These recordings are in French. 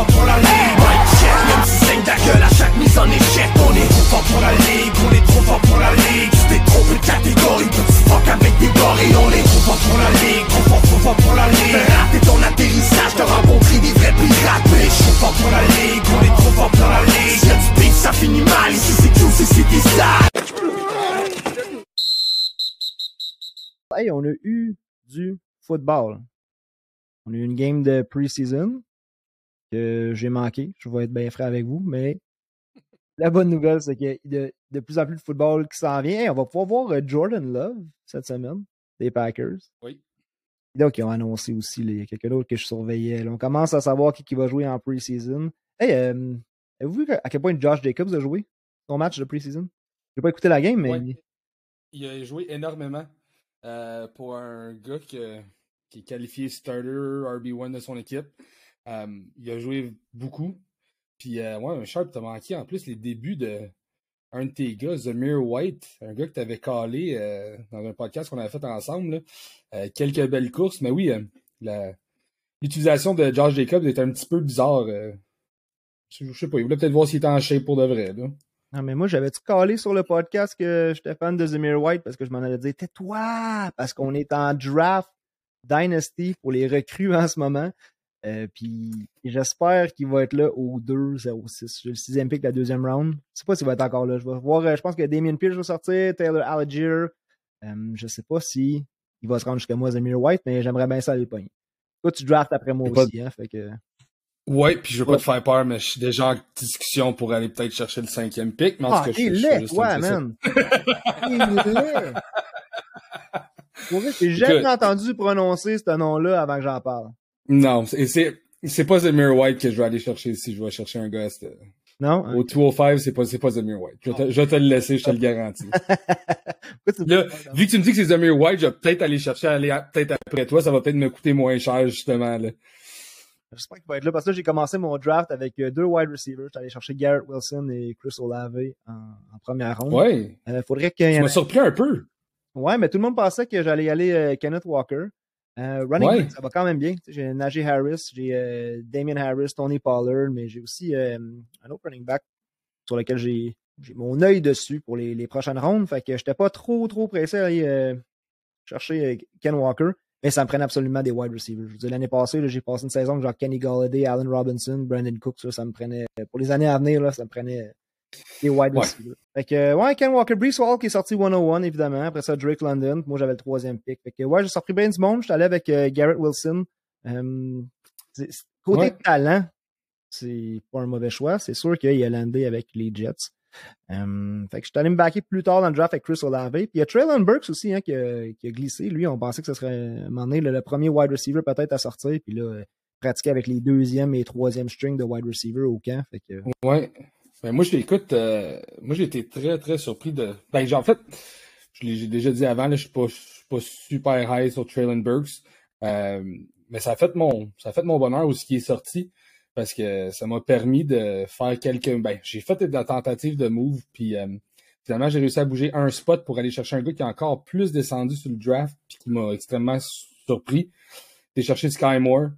fort pour la ligue check, même si saigne ta gueule à chaque mise en échec On est trop fort pour la ligue, on est trop fort pour la ligue. Tu t'es trompé de catégorie, petit fuck avec des gorilles On est trop fort pour la ligue, trop fort, trop fort pour la ligue. Rater ton atterrissage, t'as rencontré des vrais pirates suis fort pour la ligue, on est trop fort pour la ligue. Y'a du ça finit mal, ici c'est tout, c'est ça Hey, on a eu du football. On a eu une game de pre-season que j'ai manqué. Je vais être bien frais avec vous, mais la bonne nouvelle, c'est qu'il y a de, de, plus en plus de football qui s'en vient. Hey, on va pouvoir voir euh, Jordan Love cette semaine, des Packers. Oui. Donc, ils ont annoncé aussi, là, il y a quelques autres que je surveillais. Là. On commence à savoir qui, qui va jouer en pre-season. Hey, euh, avez-vous vu à quel point Josh Jacobs a joué son match de pre-season? J'ai pas écouté la game, mais. Ouais. Il a joué énormément euh, pour un gars que, qui est qualifié starter RB1 de son équipe. Euh, il a joué beaucoup. Puis, euh, ouais, Sharp, t'as manqué en plus les débuts de un de tes gars, Zamir White, un gars que t'avais calé euh, dans un podcast qu'on avait fait ensemble. Euh, quelques belles courses, mais oui, l'utilisation de Josh Jacobs était un petit peu bizarre. je, sais pas, il voulait peut-être voir s'il était en shape pour de vrai. Là. Non, mais moi, j'avais-tu calé sur le podcast que j'étais fan de Zamir White? Parce que je m'en avais dit, tais-toi! Parce qu'on est en draft Dynasty pour les recrues en ce moment. Euh, puis j'espère qu'il va être là au 2-0-6. J'ai le sixième pick de la deuxième round. Je sais pas s'il va être encore là. Je vais voir, euh, je pense que Damien Pierce va sortir, Taylor Algier. Euh, je sais pas si il va se rendre jusqu'à moi, Zamir White, mais j'aimerais bien ça aller le pogner. Toi, tu drafts après moi aussi, hein, fait que... Ouais, puis je veux Ouais. pas te faire peur, mais je suis déjà en discussion pour aller peut-être chercher le cinquième pick. Mais en Ah, tout cas, t'es je, je, je- man! Pour vrai, j'ai jamais entendu prononcer ce nom-là avant que j'en parle. Non, c'est c'est pas Zamir White que je vais aller chercher si je vais chercher un gars. Non? Au 205, c'est pas c'est pas Zamir White. Je vais, te, je vais te le laisser, je te le garantis. Tu me Là, vu que tu me dis que c'est Zamir White, je vais peut-être aller chercher aller peut-être après toi, ça va peut-être me coûter moins cher justement là. J'espère qu'il va être là parce que là, j'ai commencé mon draft avec euh, deux wide receivers. J'étais allé chercher Garrett Wilson et Chris Olave en, en première ronde. Ouais, Euh, faudrait tu m'as ait- surpris un peu. Ouais, mais tout le monde pensait que j'allais y aller euh, Kenneth Walker. Euh, running Ouais. back, ça va quand même bien. J'ai Najee Harris, j'ai euh, Damien Harris, Tony Pollard, mais j'ai aussi euh, un autre running back sur lequel j'ai mon œil dessus pour les, les prochaines rondes. Fait que j'étais pas trop trop pressé à aller chercher Ken Walker. Mais ça me prenait absolument des wide receivers. Je l'année passée, j'ai passé une saison genre Kenny Galladay, Allen Robinson, Brandon Cooks, là, ça me prenait. Pour les années à venir, là, ça me prenait des wide Ouais. receivers. Fait que, euh, ouais, Ken Walker, Brees Hall qui est sorti 101, évidemment. Après ça, Drake London. Moi, j'avais le troisième pick. Fait que, ouais, j'ai sorti bien du monde. J'étais allé avec euh, Garrett Wilson. Euh, c'est- côté Ouais. talent, c'est pas un mauvais choix. C'est sûr qu'il a landé avec les Jets. Euh, fait que je suis allé me backer plus tard dans le draft avec Chris Olave. Puis il y a Traylon Burks aussi hein, qui, a, qui a glissé. Lui, on pensait que ce serait à un moment donné, le, le premier wide receiver peut-être à sortir. Puis là, euh, pratiquer avec les deuxième et troisième string de wide receiver au camp. Fait que, Ouais. Ben moi je l'écoute, euh, moi j'ai été très très surpris de. Ben j'ai en fait, je l'ai déjà dit avant, là, je je suis pas super high sur Traylon Burks. Euh, mais ça a fait mon ça a fait mon bonheur aussi qui est sorti parce que ça m'a permis de faire quelques ben j'ai fait de la tentative de move puis euh, finalement j'ai réussi à bouger un spot pour aller chercher un gars qui est encore plus descendu sur le draft puis qui m'a extrêmement surpris. J'ai cherché Sky Moore.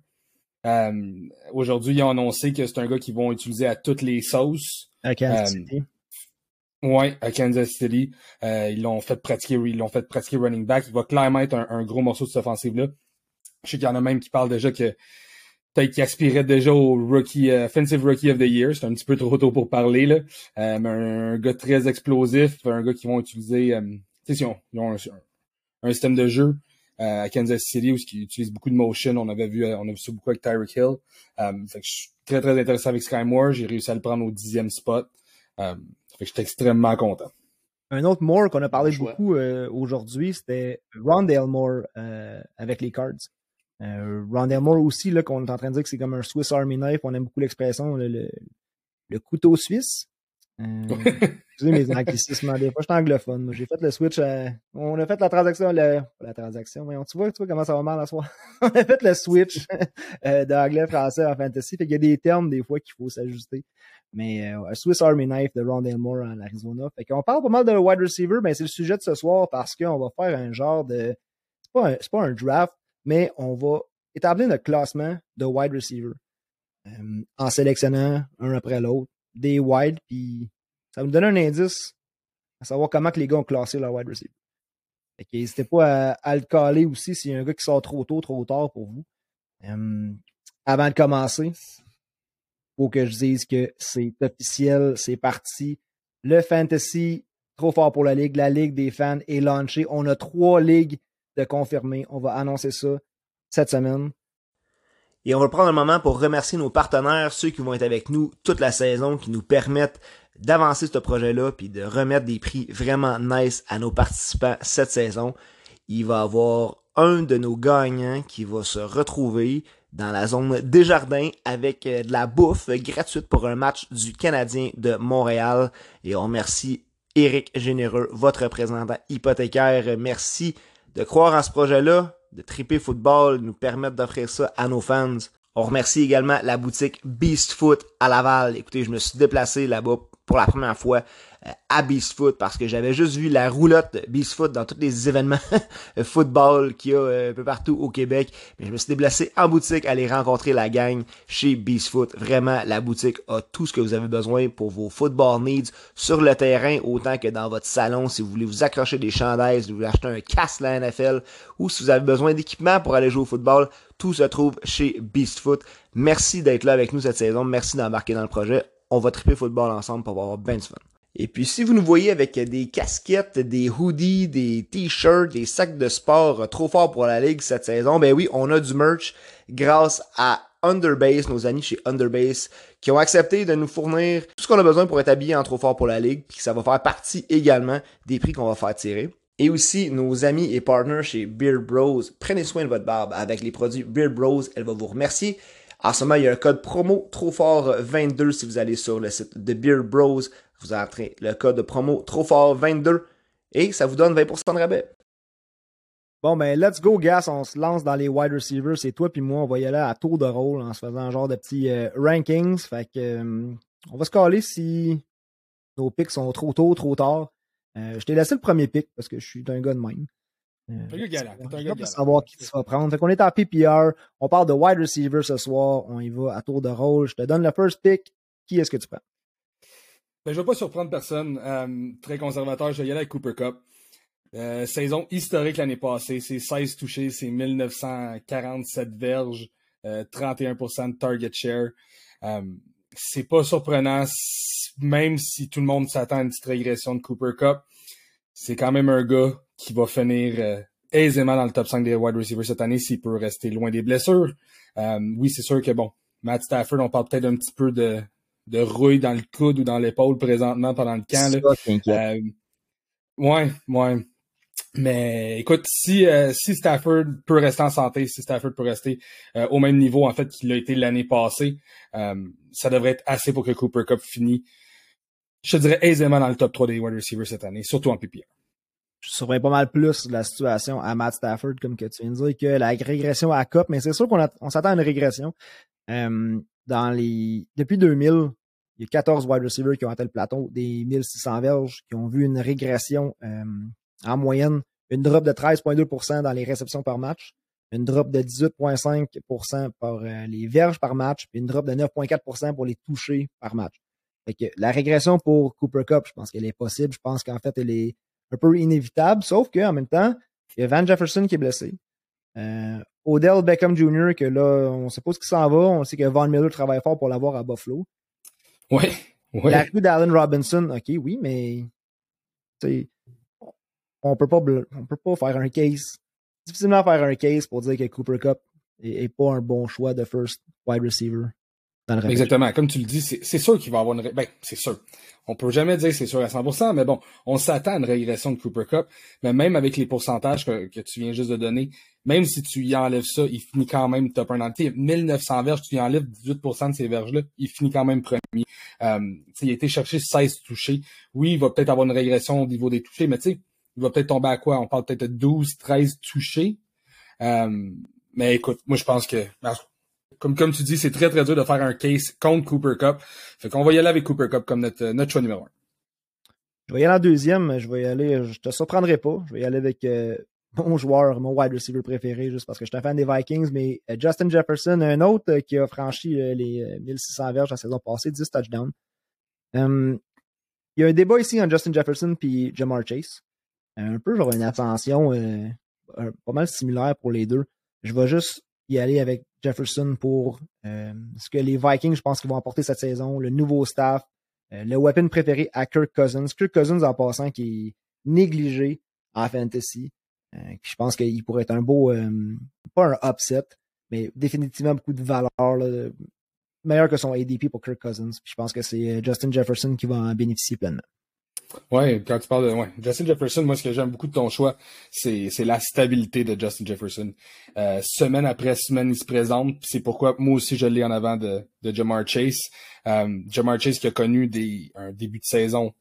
Euh, Aujourd'hui, ils ont annoncé que c'est un gars qu'ils vont utiliser à toutes les sauces. à Kansas Euh, City. Ouais, à Kansas City. Euh, ils l'ont fait pratiquer, ils l'ont fait pratiquer running back. Il va clairement être un, un gros morceau de cette offensive-là. Je sais qu'il y en a même qui parlent déjà que peut-être qu'il aspirait déjà au rookie, euh, offensive rookie of the year. C'est un petit peu trop tôt pour parler, là. Euh, mais un, gars très explosif, un gars qui vont utiliser, euh, tu sais, ils ont, ils ont un, un système de jeu à Kansas City où ils utilisent beaucoup de motion. On avait vu, euh, on a vu ça beaucoup avec Tyreek Hill. Euh, fait que je suis très, très intéressé avec Sky Moore. J'ai réussi à le prendre au dixième spot. Euh, fait que j'étais extrêmement content. Un autre Moore qu'on a parlé beaucoup euh, aujourd'hui, c'était Rondale Moore euh, avec les Cards. Euh, Rondale Moore aussi, là, qu'on est en train de dire que c'est comme un Swiss Army Knife. On aime beaucoup l'expression, le, le, le couteau suisse. Euh, excusez mes anglicismes, des fois, je suis anglophone. J'ai fait le switch. à- on a fait la transaction, le, pas la transaction, mais tu vois, tu vois comment ça va mal à soi. on a fait le switch euh, d'anglais-français en fantasy. Fait qu'il y a des termes, des fois, qu'il faut s'ajuster. Mais euh, un Swiss Army Knife de Rondale Moore en Arizona. Fait qu'on parle pas mal de wide receiver, mais c'est le sujet de ce soir parce qu'on va faire un genre de. C'est pas un, c'est pas un draft, mais on va établir notre classement de wide receiver. euh, en sélectionnant un après l'autre des wide, puis ça nous donne un indice à savoir comment que les gars ont classé leur wide receiver. n'hésitez pas à, le caler aussi s'il y a un gars qui sort trop tôt, trop tard pour vous. Avant de commencer, faut que je dise que c'est officiel, c'est parti. Le fantasy, trop fort pour la ligue. La ligue des fans est lancée. On a trois ligues de confirmer. On va annoncer ça cette semaine. Et on va prendre un moment pour remercier nos partenaires, ceux qui vont être avec nous toute la saison, qui nous permettent d'avancer ce projet-là, puis de remettre des prix vraiment nice à nos participants cette saison. Il va y avoir un de nos gagnants qui va se retrouver dans la zone Desjardins avec euh, de la bouffe gratuite pour un match du Canadien de Montréal. Et on remercie Éric Généreux, votre représentant hypothécaire. Merci de croire en ce projet-là, de triper football, nous permettre d'offrir ça à nos fans. On remercie également la boutique Beast Foot à Laval. Écoutez, je me suis déplacé là-bas pour la première fois euh, à Beast Foot parce que j'avais juste vu la roulotte Beast Foot dans tous les événements football qu'il y a euh, un peu partout au Québec. Mais je me suis déplacé en boutique aller rencontrer la gang chez Beast Foot. Vraiment, la boutique a tout ce que vous avez besoin pour vos football needs sur le terrain autant que dans votre salon si vous voulez vous accrocher des chandelles, si vous voulez acheter un casque la NFL ou si vous avez besoin d'équipement pour aller jouer au football. Tout se trouve chez Beast Foot. Merci d'être là avec nous cette saison. Merci d'embarquer dans le projet. On va triper football ensemble pour avoir bien de fun. Et puis si vous nous voyez avec des casquettes, des hoodies, des t-shirts, des sacs de sport trop forts pour la ligue cette saison, ben oui, on a du merch grâce à Underbase, nos amis chez Underbase, qui ont accepté de nous fournir tout ce qu'on a besoin pour être habillé en trop fort pour la ligue, puis ça va faire partie également des prix qu'on va faire tirer. Et aussi, nos amis et partners chez Beard Bros, prenez soin de votre barbe avec les produits Beard Bros, elle va vous remercier. En ce moment, il y a un code promo trop fort 22 si vous allez sur le site de Beard Bros. Vous entrez le code promo trop fort 22 et ça vous donne 20% de rabais. Bon, ben, let's go, Gas. On se lance dans les wide receivers. C'est toi puis moi, on va y aller à tour de rôle en se faisant un genre de petits euh, rankings. Fait que, euh, on va se caler si nos picks sont trop tôt, trop tard. Euh, je t'ai laissé le premier pick parce que je suis un gars de même. Euh, pour savoir qui se va prendre. Fait qu'on est en PPR. On parle de wide receiver ce soir. On y va à tour de rôle. Je te donne le first pick. Qui est-ce que tu prends? Ben, je ne vais pas surprendre personne. Euh, très conservateur, je vais y aller avec Cooper Cup. Euh, saison historique l'année passée, c'est 16 touchés, c'est 1947 verges, 31% de target share. c'est pas surprenant, même si tout le monde s'attend à une petite régression de Cooper Cup. C'est quand même un gars qui va finir euh, aisément dans le top 5 des wide receivers cette année s'il peut rester loin des blessures. Euh, oui, c'est sûr que bon, Matt Stafford, on parle peut-être un petit peu de, de rouille dans le coude ou dans l'épaule présentement pendant le camp. Là. Euh, ouais, ouais. Mais écoute, si, si Stafford peut rester en santé, si Stafford peut rester au même niveau en fait qu'il a été l'année passée, ça devrait être assez pour que Cooper Cup finisse, je te dirais aisément dans le top 3 des wide receivers cette année, surtout en PPR je surveille pas mal plus la situation à Matt Stafford, comme que tu viens de dire, que la régression à COP, mais c'est sûr qu'on on s'attend à une régression. Euh, dans les, depuis 2000, il y a 14 wide receivers qui ont atteint le plateau, des 1600 verges, qui ont vu une régression euh, en moyenne, une drop de 13,2% dans les réceptions par match, une drop de 18,5% par euh, les verges par match, puis une drop de 9,4% pour les touchés par match. Fait que la régression pour Cooper Cup, je pense qu'elle est possible. Je pense qu'en fait, elle est un peu inévitable, sauf qu'en même temps, il y a Van Jefferson qui est blessé. Euh, Odell Beckham Jr., que là, on sait pas ce qui s'en va. On sait que Von Miller travaille fort pour l'avoir à Buffalo. Oui, oui. La rue d'Allen Robinson, OK, oui, mais on peut pas on peut pas faire un case. Difficilement faire un case pour dire que Cooper Cup est, est pas un bon choix de first wide receiver. Exactement. Comme tu le dis, c'est sûr qu'il va avoir une... Ben, c'est sûr. On peut jamais dire que c'est sûr à 100%, mais bon, on s'attend à une régression de Cooper Cup. Mais même avec les pourcentages que, tu viens juste de donner, même si tu y enlèves ça, il finit quand même top 1 dans le 1900 verges, tu y enlèves 18% de ces verges-là, il finit quand même premier. Euh, il a été chercher 16 touchés. Oui, il va peut-être avoir une régression au niveau des touchés, mais tu sais, il va peut-être tomber à quoi? On parle peut-être de 12, 13 touchés. Euh, mais écoute, moi je pense que comme, tu dis, c'est très, très dur de faire un case contre Cooper Cup. Fait qu'on va y aller avec Cooper Cup comme notre, notre choix numéro un. Je vais y aller en deuxième. Je vais y aller, je te surprendrai pas. Je vais y aller avec euh, mon joueur, mon wide receiver préféré, juste parce que je suis un fan des Vikings, mais Justin Jefferson, un autre qui a franchi les 1600 verges la saison passée, 10 touchdowns. il y a un débat ici entre Justin Jefferson et Jamar Chase. Un peu genre une attention pas mal similaire pour les deux. Je vais juste y aller avec Jefferson pour ce que les Vikings, je pense qu'ils vont apporter cette saison, le nouveau staff, le weapon préféré à Kirk Cousins. Kirk Cousins en passant qui est négligé en fantasy. Euh, je pense qu'il pourrait être un beau, euh, pas un upset, mais définitivement beaucoup de valeur. meilleur que son ADP pour Kirk Cousins. je pense que c'est euh, Justin Jefferson qui va en bénéficier pleinement. Ouais, quand tu parles de ouais. Justin Jefferson, moi ce que j'aime beaucoup de ton choix, c'est la stabilité de Justin Jefferson. semaine après semaine, il se présente. C'est pourquoi moi aussi je l'ai en avant de, de Jamar Chase. Jamar Chase qui a connu des, un début de saison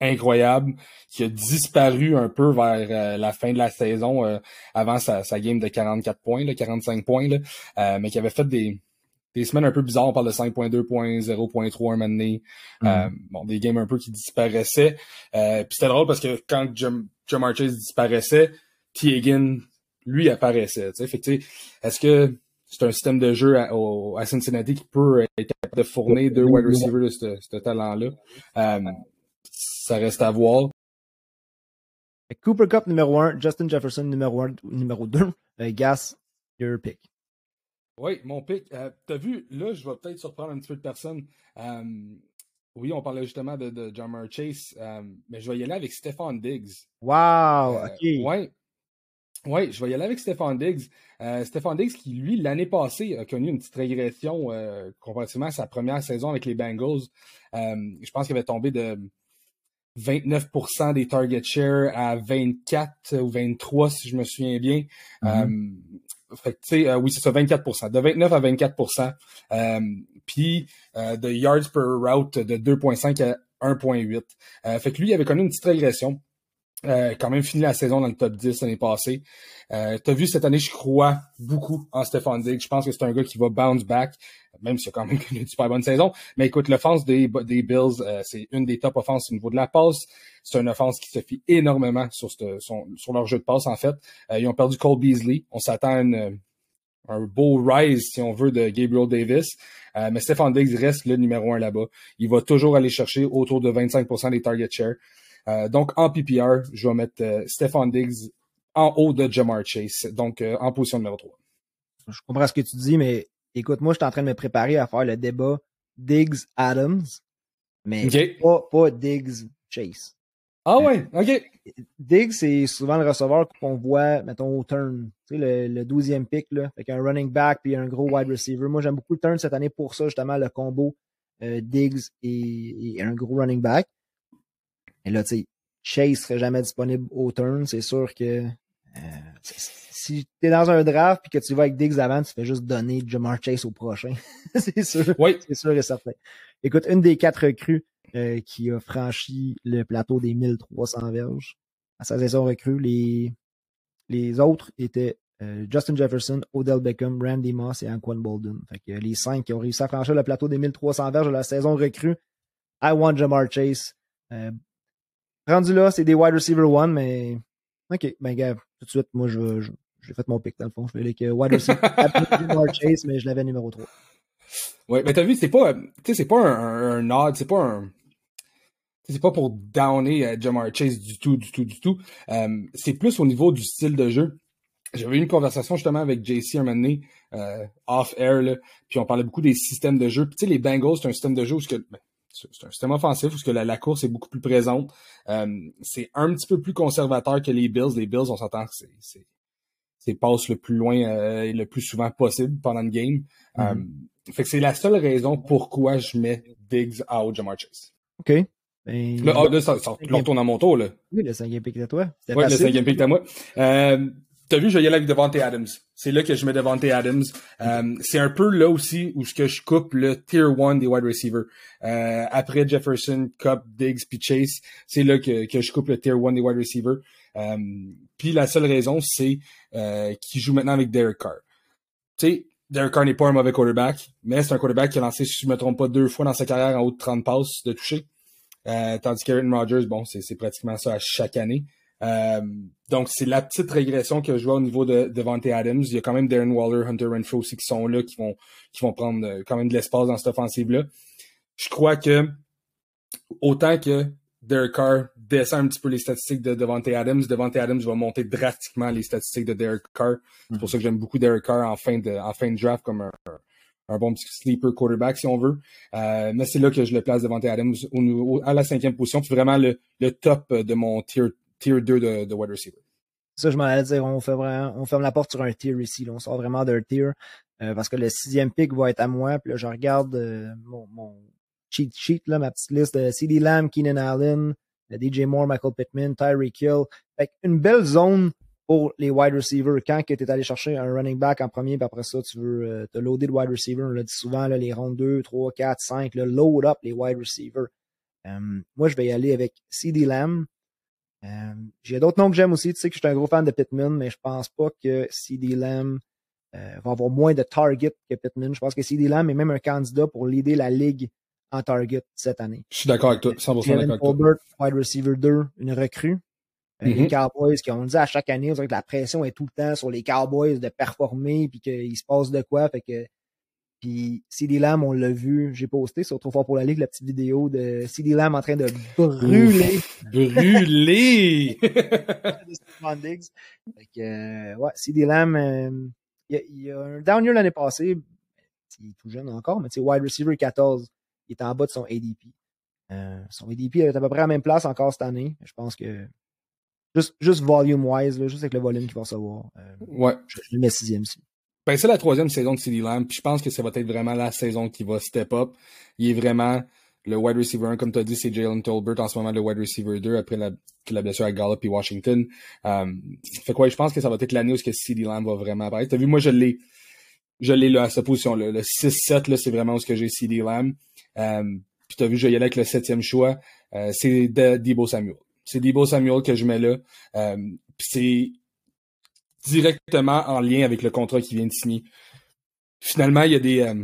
incroyable, qui a disparu un peu vers euh, la fin de la saison euh, avant sa, sa, game de 44 points, là, 45 points, là, euh, mais qui avait fait des, des semaines un peu bizarres. On parle de 5.2.0.3 un moment donné. Mm. bon, des games un peu qui disparaissaient. puis c'était drôle parce que quand Jim, Jim disparaissait, T. Higgin, lui, apparaissait. Fait que, est-ce que c'est un système de jeu à, à, Cincinnati qui peut être capable de fournir deux wide receivers de ce, ce talent-là? ça reste à voir. Cooper Cup numéro 1, Justin Jefferson numéro 1, numéro 2. Euh, Gas, your pick. Oui, mon pick. Euh, T'as vu, là, je vais peut-être surprendre un petit peu de personnes. Euh, oui, on parlait justement de, de Jammer Chase, euh, mais je vais y aller avec Stéphane Diggs. Wow, ok. Oui, ouais, je vais y aller avec Stéphane Diggs. Stéphane Diggs qui, lui, l'année passée, a connu une petite régression comparativement à sa première saison avec les Bengals. je pense qu'il avait tombé de 29% des target share à 24 ou 23 si je me souviens bien. Mm-hmm. Fait tu sais, euh, oui, c'est ça, 24%. De 29 à 24%. Euh, puis euh, de yards per route de 2.5 à 1.8. Euh, fait que lui, il avait connu une petite régression. Euh, quand même fini la saison dans le top 10 l'année passée. Euh, tu as vu cette année, je crois beaucoup en Stéphane Diggs. Je pense que c'est un gars qui va bounce back, même s'il a quand même une super bonne saison. Mais écoute, l'offense des, des Bills, euh, c'est une des top offenses au niveau de la passe. C'est une offense qui se fie énormément sur, sur leur jeu de passe, en fait. Euh, ils ont perdu Cole Beasley. On s'attend à un beau rise, si on veut, de Gabriel Davis. mais Stéphane Diggs reste le numéro un là-bas. Il va toujours aller chercher autour de 25% des target share. Euh, donc, en PPR, je vais mettre euh, Stefan Diggs en haut de Jamar Chase, donc euh, en position numéro 3. Je comprends ce que tu dis, mais écoute, moi, je suis en train de me préparer à faire le débat Diggs-Adams, mais pas, Diggs-Chase. Ah ouais, OK. Diggs, c'est souvent le receveur qu'on voit, mettons, au turn. Tu sais, le, 12e pick, là, avec un running back puis un gros wide receiver. Moi, j'aime beaucoup le turn cette année pour ça, justement, le combo Diggs et, un gros running back. Et là, tu sais, Chase serait jamais disponible au turn. C'est sûr que euh, si tu es dans un draft puis que tu vas avec Diggs avant, tu fais juste donner Jamar Chase au prochain. c'est sûr. Oui. C'est sûr et certain. Écoute, une des quatre recrues euh, qui a franchi le plateau des 1300 verges à sa saison recrue, les, les autres étaient euh, Justin Jefferson, Odell Beckham, Randy Moss et Anquan Bolden. Fait que les cinq qui ont réussi à franchir le plateau des 1300 verges de la saison recrue. I want Jamar Chase. Rendu là, c'est des wide receiver one, mais OK, ben gars, tout de suite, moi je, j'ai fait mon pick dans le fond. Je vais avec wide receiver Chase, mais je l'avais numéro 3. Ouais, mais t'as vu, c'est pas, tu sais, c'est pas un, un, nod, c'est pas un, c'est pas pour downer uh, Jamar Chase du tout, du tout, du tout. Euh, c'est plus au niveau du style de jeu. J'avais eu une conversation justement avec JC un moment donné, euh, off-air, là, puis on parlait beaucoup des systèmes de jeu. Puis tu sais, les Bengals, c'est un système de jeu où que, ben, c'est un système offensif parce que la, course est beaucoup plus présente. Euh, c'est un petit peu plus conservateur que les Bills. Les Bills, on s'entend que c'est c'est passe le plus loin euh, et le plus souvent possible pendant le game. Mm-hmm. Euh, fait que c'est la seule raison pourquoi je mets Diggs out Jamar Chase. OK. Ben, là, oh, là, ça, ça, retourne à mon tour, là. Oui, le cinquième pick de toi. Oui, le cinquième pick de moi. Euh, T'as vu, je vais y aller avec Devante Adams. C'est là que je mets Devante Adams. Euh, c'est un peu là aussi où que je coupe le tier 1 des wide receivers. Euh, après Jefferson, Cup, Diggs, puis Chase, c'est là que, que je coupe le tier 1 des wide receivers. Euh, puis la seule raison, c'est qu'il joue maintenant avec Derek Carr. Tu sais, Derek Carr n'est pas un mauvais quarterback, mais c'est un quarterback qui a lancé, si je me trompe pas, deux fois dans sa carrière en haut de 30 passes de toucher. Tandis qu'Aaron Rodgers, bon, c'est pratiquement ça à chaque année. Euh, donc, c'est la petite régression que je vois au niveau de, de Adams. Il y a quand même Darren Waller, Hunter Renfro aussi qui sont là, qui vont, qui vont prendre euh, quand même de l'espace dans cette offensive-là. Je crois que autant que Derek Carr descend un petit peu les statistiques de Devante Adams, Devante Adams va monter drastiquement les statistiques de Derek Carr. C'est pour mm-hmm. ça que j'aime beaucoup Derek Carr en fin de, en fin de draft comme un, un bon petit sleeper quarterback, si on veut. Euh, mais c'est là que je le place devant Adams au, à la cinquième position. C'est vraiment le, le, top de mon tier, tier 2 de, de wide receiver. Ça, je m'en allais dire, on, fait vraiment, on ferme la porte sur un tier ici. Là. On sort vraiment d'un tier euh, parce que le sixième pick va être à moi. Puis là, je regarde euh, mon, mon, cheat sheet, là, ma petite liste de CD Lamb, Keenan Allen, DJ Moore, Michael Pittman, Tyreek Hill. Fait une belle zone pour les wide receivers. Quand tu es allé chercher un running back en premier, puis après ça, tu veux euh, te loader de wide receiver, on l'a dit souvent, là, les rondes 2, 3, 4, 5, là, load up les wide receivers. Euh, moi, je vais y aller avec CD Lamb. Euh, J'ai d'autres noms que j'aime aussi. Tu sais que je suis un gros fan de Pittman, mais je pense pas que CD Lamb euh, va avoir moins de target que Pittman. Je pense que CD Lamb est même un candidat pour l'aider la ligue en target cette année. Je suis d'accord avec toi, 100% d'accord avec toi. wide receiver 2, une recrue. Euh, les mm-hmm. Cowboys qui ont dit à chaque année, que la pression est tout le temps sur les Cowboys de performer puis qu'il se passe de quoi. Fait que puis CD Lamb, on l'a vu, j'ai posté sur Trop fort pour la Ligue la petite vidéo de CD Lamb en train de brûler. brûler! fait que, euh, ouais, CD Lamb, euh, il, y a, un down year l'année passée, il est tout jeune encore, mais c'est wide receiver 14, il est en bas de son ADP. son ADP est à peu près à la même place encore cette année. Je pense que Juste, juste volume-wise, juste avec le volume qu'il va recevoir. Euh, ouais. Je, le mets sixième ici. Ben, c'est la troisième saison de CD Lamb, je pense que ça va être vraiment la saison qui va step up. Il est vraiment le wide receiver 1, comme tu as dit, c'est Jalen Tolbert en ce moment le wide receiver 2 après la, blessure à Gallup et Washington. Um, fait quoi, je pense que ça va être l'année où CD Lamb va vraiment apparaître. T'as vu, moi, je l'ai, je l'ai là, à sa position là. Le 6-7, là, c'est vraiment où ce que j'ai CD Lamb. Um, puis t'as vu, je vais y aller avec le septième choix. Euh, c'est Debo Samuel. C'est Debo Samuel que je mets là. Euh, c'est directement en lien avec le contrat qui vient de signer. Finalement, il y a des euh,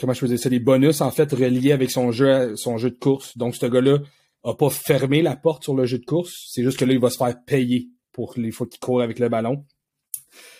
comment je des bonus en fait reliés avec son jeu, son jeu de course. Donc ce gars-là a pas fermé la porte sur le jeu de course. C'est juste que là, il va se faire payer pour les fois qu'il court avec le ballon.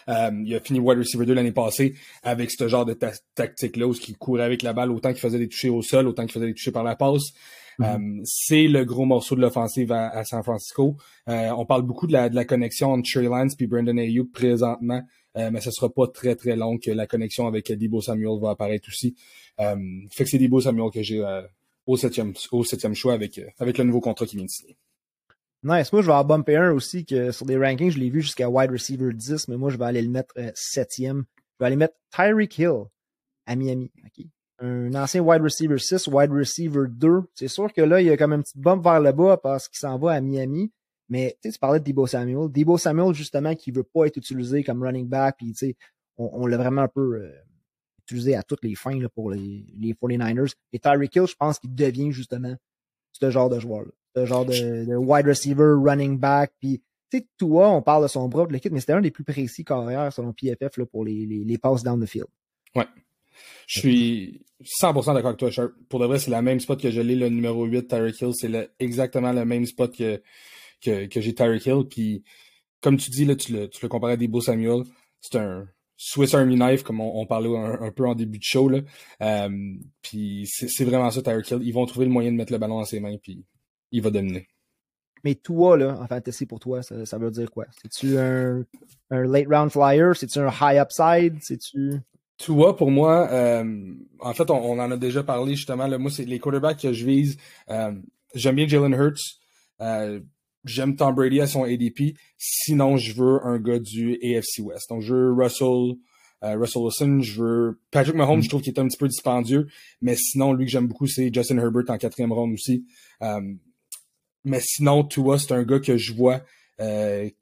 Euh, il a fini wide receiver 2 l'année passée avec ce genre de tactique-là où il courait avec la balle autant qu'il faisait des touchés au sol, autant qu'il faisait des touchés par la passe. Euh, c'est le gros morceau de l'offensive à, San Francisco. Euh, on parle beaucoup de la, de la connexion entre Trey Lance et Brandon Ayuk présentement, euh, mais ce sera pas très très long que la connexion avec Debo Samuel va apparaître aussi. fait que c'est Debo Samuel que j'ai au septième au septième choix avec avec le nouveau contrat qui vient de signer. Nice. Moi, je vais avoir bumper un aussi que sur des rankings, je l'ai vu jusqu'à wide receiver 10, mais moi, je vais aller le mettre septième. Je vais aller mettre Tyreek Hill à Miami. Okay? Un ancien wide receiver 6, wide receiver 2. C'est sûr que là, il y a comme un petit bump vers le bas parce qu'il s'en va à Miami. Mais tu parlais de Debo Samuel. Debo Samuel, justement, qui veut pas être utilisé comme running back, puis on, on l'a vraiment un peu euh, utilisé à toutes les fins là, pour les, les 49ers. Et Tyreek Hill, je pense qu'il devient justement ce genre de joueur-là. Ce genre de, wide receiver, running back, puis tu sais, toi, on parle de son bras, le kit, mais c'était un des plus précis carrières selon PFF là, pour les, les, les passes down the field. Ouais. Je suis 100% d'accord avec toi, Sharp. Pour de vrai, c'est la même spot que je l'ai, le numéro 8, Tyreek Hill. C'est exactement le même spot que, que, que j'ai Tyreek Hill. Puis, comme tu dis, là, tu le, tu le comparais à Debo Samuel. C'est un Swiss Army Knife, comme on, parlait un, peu en début de show. Là. Euh, puis, c'est vraiment ça, Tyreek Hill. Ils vont trouver le moyen de mettre le ballon dans ses mains, puis il va dominer. Mais toi, là, en fantasy pour toi, ça, ça veut dire quoi? C'est-tu un, un late round flyer? C'est-tu un high upside? C'est-tu. Tua, pour moi, euh, en fait, on, en a déjà parlé justement. Là, moi, c'est les quarterbacks que je vise. Euh, j'aime bien Jalen Hurts. Euh, j'aime Tom Brady à son ADP. Sinon, je veux un gars du AFC West. Donc, je veux Russell, Russell Wilson. Je veux Patrick Mahomes. Je trouve qu'il est un petit peu dispendieux. Mais sinon, lui que j'aime beaucoup, c'est Justin Herbert en quatrième round aussi. mais sinon, Tua, c'est un gars que je vois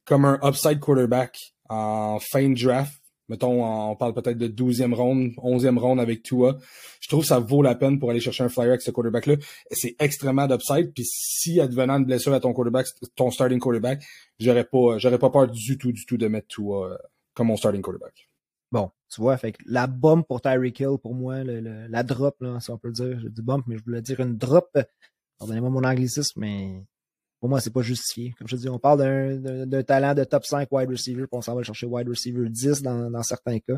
comme un upside quarterback en fin de draft mettons, on parle peut-être de 12e ronde, 11e ronde avec Tua. Je trouve que ça vaut la peine pour aller chercher un flyer avec ce quarterback-là. C'est extrêmement d'upside. Puis si advenant une blessure à ton quarterback, ton starting quarterback, j'aurais pas, j'aurais pas peur du tout, du tout de mettre Tua euh, comme mon starting quarterback. Bon, tu vois, fait que la bump pour Tyreek Hill, pour moi, la drop, là, si on peut dire, j'ai dit bump, mais je voulais dire une drop. Pardonnez-moi mon anglicisme, mais pour moi, c'est pas justifié. Comme je te dis, on parle d'un talent de top 5 wide receiver, puis on s'en va chercher wide receiver 10 dans, dans certains cas.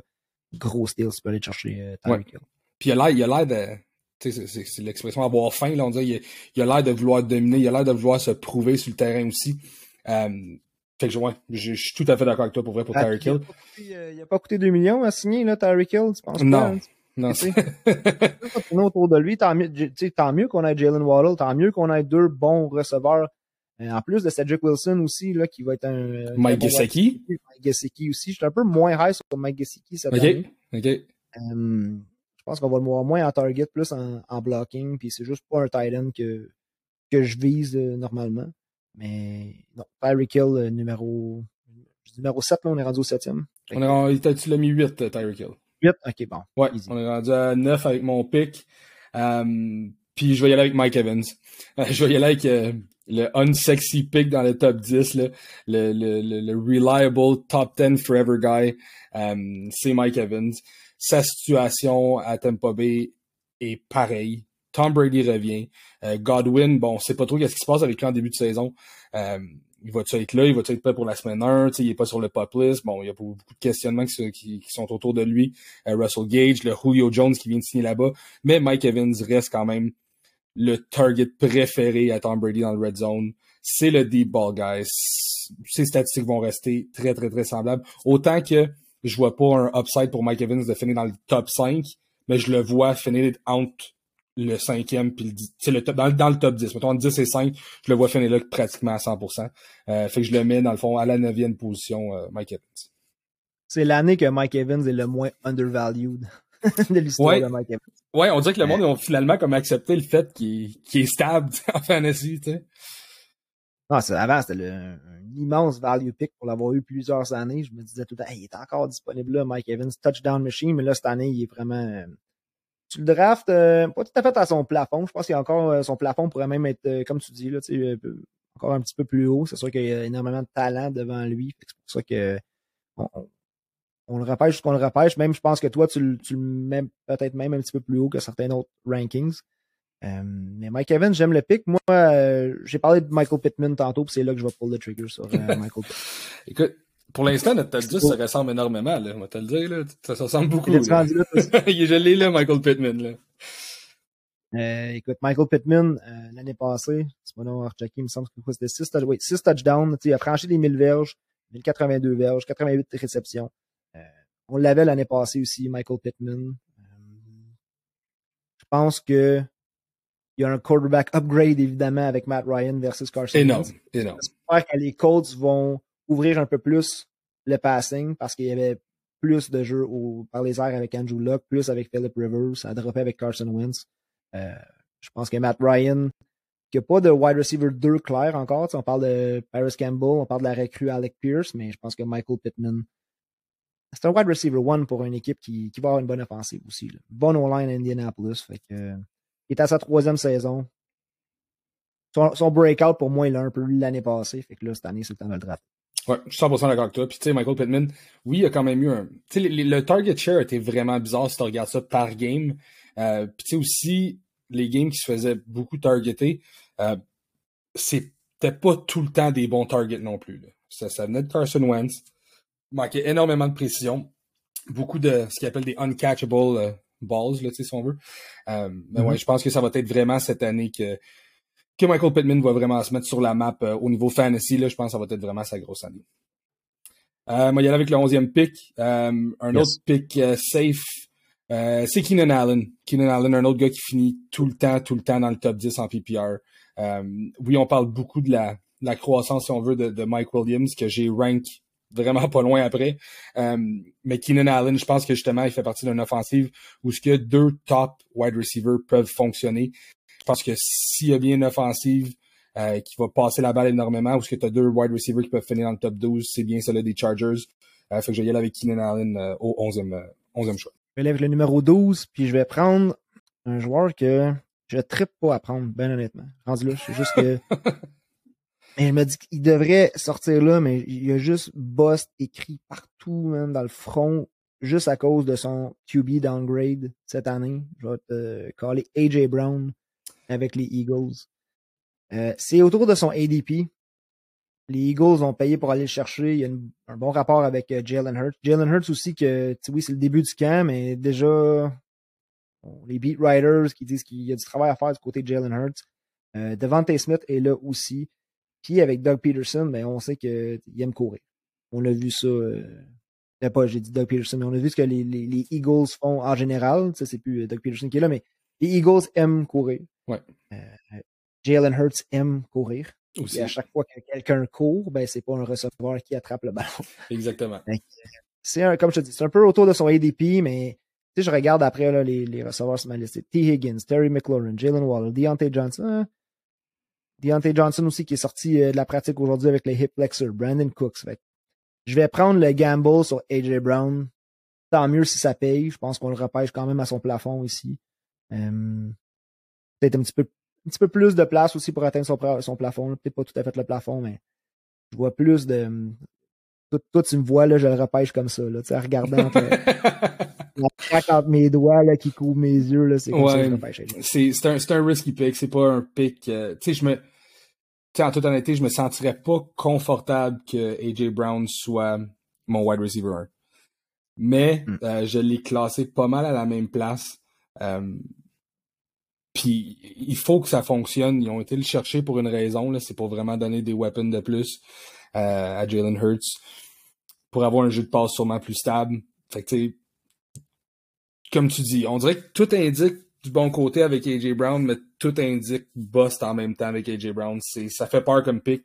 Gros steal, tu peux aller chercher euh, Tyreek Hill. Puis il a l'air de. C'est l'expression avoir faim, là, on dirait. Il, a l'air de vouloir dominer, il a l'air de vouloir se prouver sur le terrain aussi. Euh, fait que ouais, je, suis tout à fait d'accord avec toi pour vrai pour ah, Tyreek Hill. Euh, il a pas coûté 2 millions à signer, là, Tyreek Hill, tu penses non. pas? Hein? Non, c'est. autour de lui, tant mieux, tant mieux qu'on ait Jalen Waddle, tant mieux qu'on ait deux bons receveurs euh, en plus de Cedric Wilson aussi, là, qui va être un. Mike Gesicki. Mike Gesicki aussi. Je suis un peu moins high sur Mike Gesicki cette année. OK. Euh, je pense qu'on va le voir moins en target, plus en, en blocking. Puis c'est juste pas un tight end que, que je vise euh, normalement. Mais non, Tyreek Hill, numéro, numéro 7, là, on est rendu au 7e. On est rendu, tu l'as mis 8, Tyreek Hill. 8? Ok, bon. Ouais, on est rendu à 9 avec mon pick. puis je vais y aller avec Mike Evans. je vais y aller avec le unsexy pick dans le top 10, le, le, le, reliable top 10 forever guy, euh, c'est Mike Evans. Sa situation à Tampa Bay est pareille. Tom Brady revient. Euh, Godwin, bon, on sait pas trop qu'est-ce qui se passe avec lui en début de saison. Euh, il va-tu être là? Il va-tu être prêt pour la semaine 1? il est pas sur le pop list. Bon, il y a beaucoup de questionnements qui, qui, sont autour de lui. Russell Gage, le Julio Jones qui vient de signer là-bas. Mais Mike Evans reste quand même le target préféré à Tom Brady dans le red zone. C'est le deep ball, guys. Ces statistiques vont rester très, très, très semblables. Autant que je vois pas un upside pour Mike Evans de finir dans le top 5, mais je le vois finir entre le cinquième puis le, le top, dans, dans, le top 10. Mettons 10 et 5, je le vois finir là pratiquement à 100%. Euh, fait que je le mets dans le fond à la neuvième position, euh, Mike Evans. C'est l'année que Mike Evans est le moins undervalued de l'histoire de Mike Evans. Ouais, on dirait que le monde a finalement comme accepté le fait qu'il est stable en fantasy, tu sais. Non, avant, c'était un immense value pick pour l'avoir eu plusieurs années. Je me disais tout le temps, il est encore disponible là, Mike Evans, touchdown machine, mais là, cette année, il est vraiment. Euh, tu le drafts euh, pas tout à fait à son plafond. Je pense qu'il y a encore euh, son plafond pourrait même être, comme tu dis, là, tu sais, encore un petit peu plus haut. C'est sûr qu'il y a énormément de talent devant lui. C'est pour ça que on le repêche ce qu'on le repêche. Même, je pense que toi, tu, le mets peut-être même un petit peu plus haut que certains autres rankings. Euh, mais Mike Evans, j'aime le pick. Moi, euh, j'ai parlé de Michael Pittman tantôt, puis c'est là que je vais pull le trigger sur euh, Michael Pittman. Écoute, pour l'instant, notre top 10 ça ressemble énormément, là. On va te le dire, là. Ça, ressemble beaucoup. Là. je l'ai là, Michael Pittman, là. écoute, Michael Pittman, l'année passée, c'est pas non, il me semble que c'était 6, oui, 6 touchdowns. Il a franchi les 1000 verges, 1082 verges, 88 réceptions. On l'avait l'année passée aussi, Michael Pittman. Euh, je pense que il y a un quarterback upgrade, évidemment, avec Matt Ryan versus Carson Énorme, énorme. J'espère que les Colts vont ouvrir un peu plus le passing parce qu'il y avait plus de jeux au, par les airs avec Andrew Luck, plus avec Philip Rivers, à dropper avec Carson Wentz. Euh, je pense que Matt Ryan, qui n'a pas de wide receiver 2 clair encore, on parle de Paris Campbell, on parle de la recrue Alec Pierce, mais je pense que Michael Pittman c'est un wide receiver one pour une équipe qui, va avoir une bonne offensive aussi. Là. Bonne online à Indianapolis. Fait que, il est à sa troisième saison. Son, breakout, pour moi, il l'a un peu l'année passée. Fait que là, cette année, c'est le temps de le draft. Ouais, je suis 100% d'accord avec toi. Puis, tu sais, Michael Pittman, oui, il a quand même eu un. Tu sais, le, target share était vraiment bizarre si tu regardes ça par game. Euh, puis, tu sais, aussi, les games qui se faisaient beaucoup targeter, euh, c'était pas tout le temps des bons targets non plus. Ça, ça venait de Carson Wentz manquait énormément de précision. Beaucoup de ce qu'ils appelle des uncatchable euh, balls, là, si on veut. Euh, mais ouais, mm-hmm. je pense que ça va être vraiment cette année que, que Michael Pittman va vraiment se mettre sur la map euh, au niveau fantasy. Là, je pense que ça va être vraiment sa grosse année. Euh, moi, y aller avec le 11e pick. un autre pick safe. c'est Keenan Allen. Keenan Allen, un autre gars qui finit tout le temps, tout le temps dans le top 10 en PPR. oui, on parle beaucoup de la, la croissance, si on veut, de, de Mike Williams, que j'ai rank vraiment pas loin après. Euh, mais Keenan Allen, je pense que justement, il fait partie d'une offensive où ce que deux top wide receivers peuvent fonctionner. Je pense que s'il y a bien une offensive euh, qui va passer la balle énormément, où ce que tu as deux wide receivers qui peuvent finir dans le top 12, c'est bien celle des Chargers. Euh, fait que je vais y aller avec Keenan Allen euh, au 11e, 11e choix. Je vais avec le numéro 12, puis je vais prendre un joueur que je trippe pas à prendre, ben honnêtement. Rendu là, c'est juste que Mais je me dis qu'il devrait sortir là, mais il y a juste Bust écrit partout, même dans le front, juste à cause de son QB downgrade cette année. Je vais te caller AJ Brown avec les Eagles. Euh, c'est autour de son ADP. Les Eagles ont payé pour aller le chercher. Il y a un bon rapport avec euh, Jalen Hurts. Jalen Hurts aussi, que oui, c'est le début du camp, mais déjà, les beat writers qui disent qu'il y a du travail à faire du côté de Jalen Hurts. Euh, Devante Smith est là aussi. Puis avec Doug Peterson, ben, on sait qu'il aime courir. On a vu ça. Euh, euh, pas, j'ai dit Doug Peterson, mais on a vu ce que les, les, les Eagles font en général. Ça, c'est plus euh, Doug Peterson qui est là, mais les Eagles aiment courir. Ouais. Euh, Jalen Hurts aime courir. Aussi. Et à chaque fois que quelqu'un court, ben c'est pas un receveur qui attrape le ballon. Exactement. C'est un, comme je te dis, c'est un peu autour de son ADP, mais sais, je regarde après là, les, les receveurs sur ma liste. T. Higgins, Terry McLaurin, Jalen Waller, Deontay Johnson. Deontay Johnson aussi qui est sorti euh, de la pratique aujourd'hui avec les hip flexors. Brandon Cooks. Fait je vais prendre le gamble sur AJ Brown. Tant mieux si ça paye. Je pense qu'on le repêche quand même à son plafond ici. Euh, Peut-être un petit peu un petit peu plus de place aussi pour atteindre son, plafond. Peut-être pas tout à fait le plafond, mais je vois plus de. Toi, toi, tu me vois, là, je le repêche comme ça, là, en regardant la craque entre mes doigts là, qui couvre mes yeux, là, c'est comme ça que je Ouais. c'est un, c'est un risky pick, c'est pas un pick. euh, tu sais, je me. Tu sais, en toute honnêteté, je me sentirais pas confortable que AJ Brown soit mon wide receiver 1. Mais Mm. euh, je l'ai classé pas mal à la même place. Euh, Puis il faut que ça fonctionne. Ils ont été le chercher pour une raison. C'est pour vraiment donner des weapons de plus euh, à Jalen Hurts pour avoir un jeu de passe sûrement plus stable. Fait que tu sais, comme tu dis, on dirait que tout indique du bon côté avec AJ Brown, mais tout indique bust en même temps avec AJ Brown. C'est, ça fait peur comme pick,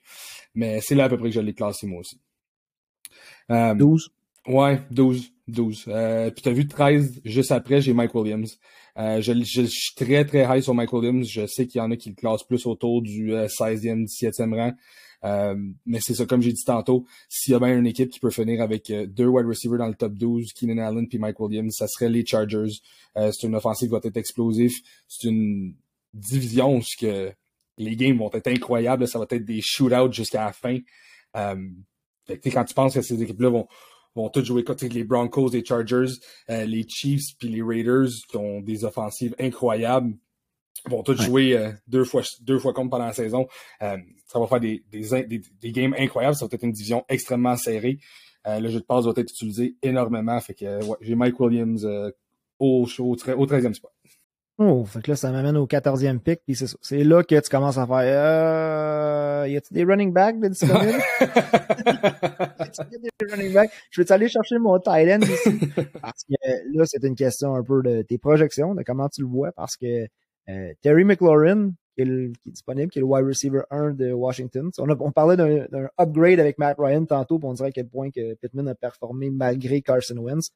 mais c'est là à peu près que je l'ai classé moi aussi. Euh, 12. Ouais, 12. 12. Euh, puis t'as vu 13, juste après, j'ai Mike Williams. Euh, je, je, je suis très, très high sur Mike Williams. Je sais qu'il y en a qui le classent plus autour du euh, 16e, 17e rang. Euh, mais c'est ça, comme j'ai dit tantôt, s'il y a bien une équipe qui peut finir avec euh, deux wide receivers dans le top 12, Keenan Allen puis Mike Williams, ça serait les Chargers. Euh, c'est une offensive qui va être explosive. C'est une division ce que les games vont être incroyables. Ça va être des shootouts jusqu'à la fin. Euh, fait quand tu penses que ces équipes-là vont, vont toutes jouer contre les Broncos, les Chargers, euh, les Chiefs puis les Raiders qui ont des offensives incroyables vont tous Ouais. jouer euh, deux fois deux fois contre pendant la saison. Euh, ça va faire des, des, des, des games incroyables. Ça va être une division extrêmement serrée. Euh, le jeu de passe va être utilisé énormément. Fait que ouais, j'ai Mike Williams au, au, tre- au 13e spot. Oh, fait que là, ça m'amène au 14e pick, puis c'est. C'est là que tu commences à faire, euh, y a-t-il des running backs de disponibles? Des running backs? Je vais aller chercher mon tight end ici? Parce que là, c'est une question un peu de tes projections, de comment tu le vois, parce que Terry McLaurin, qui est, disponible, qui est le wide receiver 1 de Washington. On, parlait d'un upgrade avec Matt Ryan tantôt, puis on dirait à quel point que Pittman a performé malgré Carson Wentz.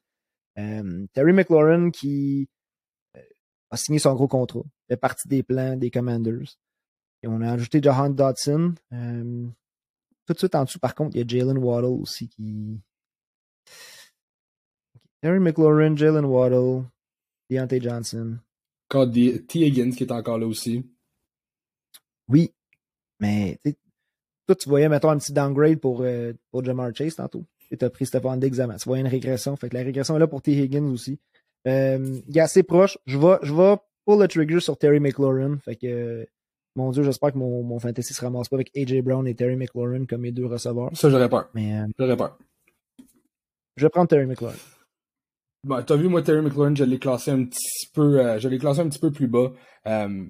Euh, Terry McLaurin qui euh, a signé son gros contrat, fait partie des plans des Commanders. Et on a ajouté Jahan Dodson. Euh, tout de suite en dessous, par contre, il y a Jalen Waddle aussi qui. Terry McLaurin, Jalen Waddle, Deontay Johnson. Encore des- T. Higgins qui est encore là aussi. Oui, mais toi, tu voyais, mettons, un petit downgrade pour, euh, pour Jamar Chase tantôt. Tu as pris Stephon Diggs avant. Tu voyais une régression. Fait que la régression est là pour T. Higgins aussi. Euh, il est assez proche. Je vais, je vais pull le trigger sur Terry McLaurin. Fait que, euh, mon Dieu, j'espère que mon, mon fantasy se ramasse pas avec AJ Brown et Terry McLaurin comme mes deux receveurs. Ça, j'aurais peur. Mais euh, J'aurais peur. je vais prendre Terry McLaurin. Bon, t'as vu, moi, Terry McLaurin, je l'ai classé un petit peu, euh, je l'ai classé un petit peu plus bas. Euh,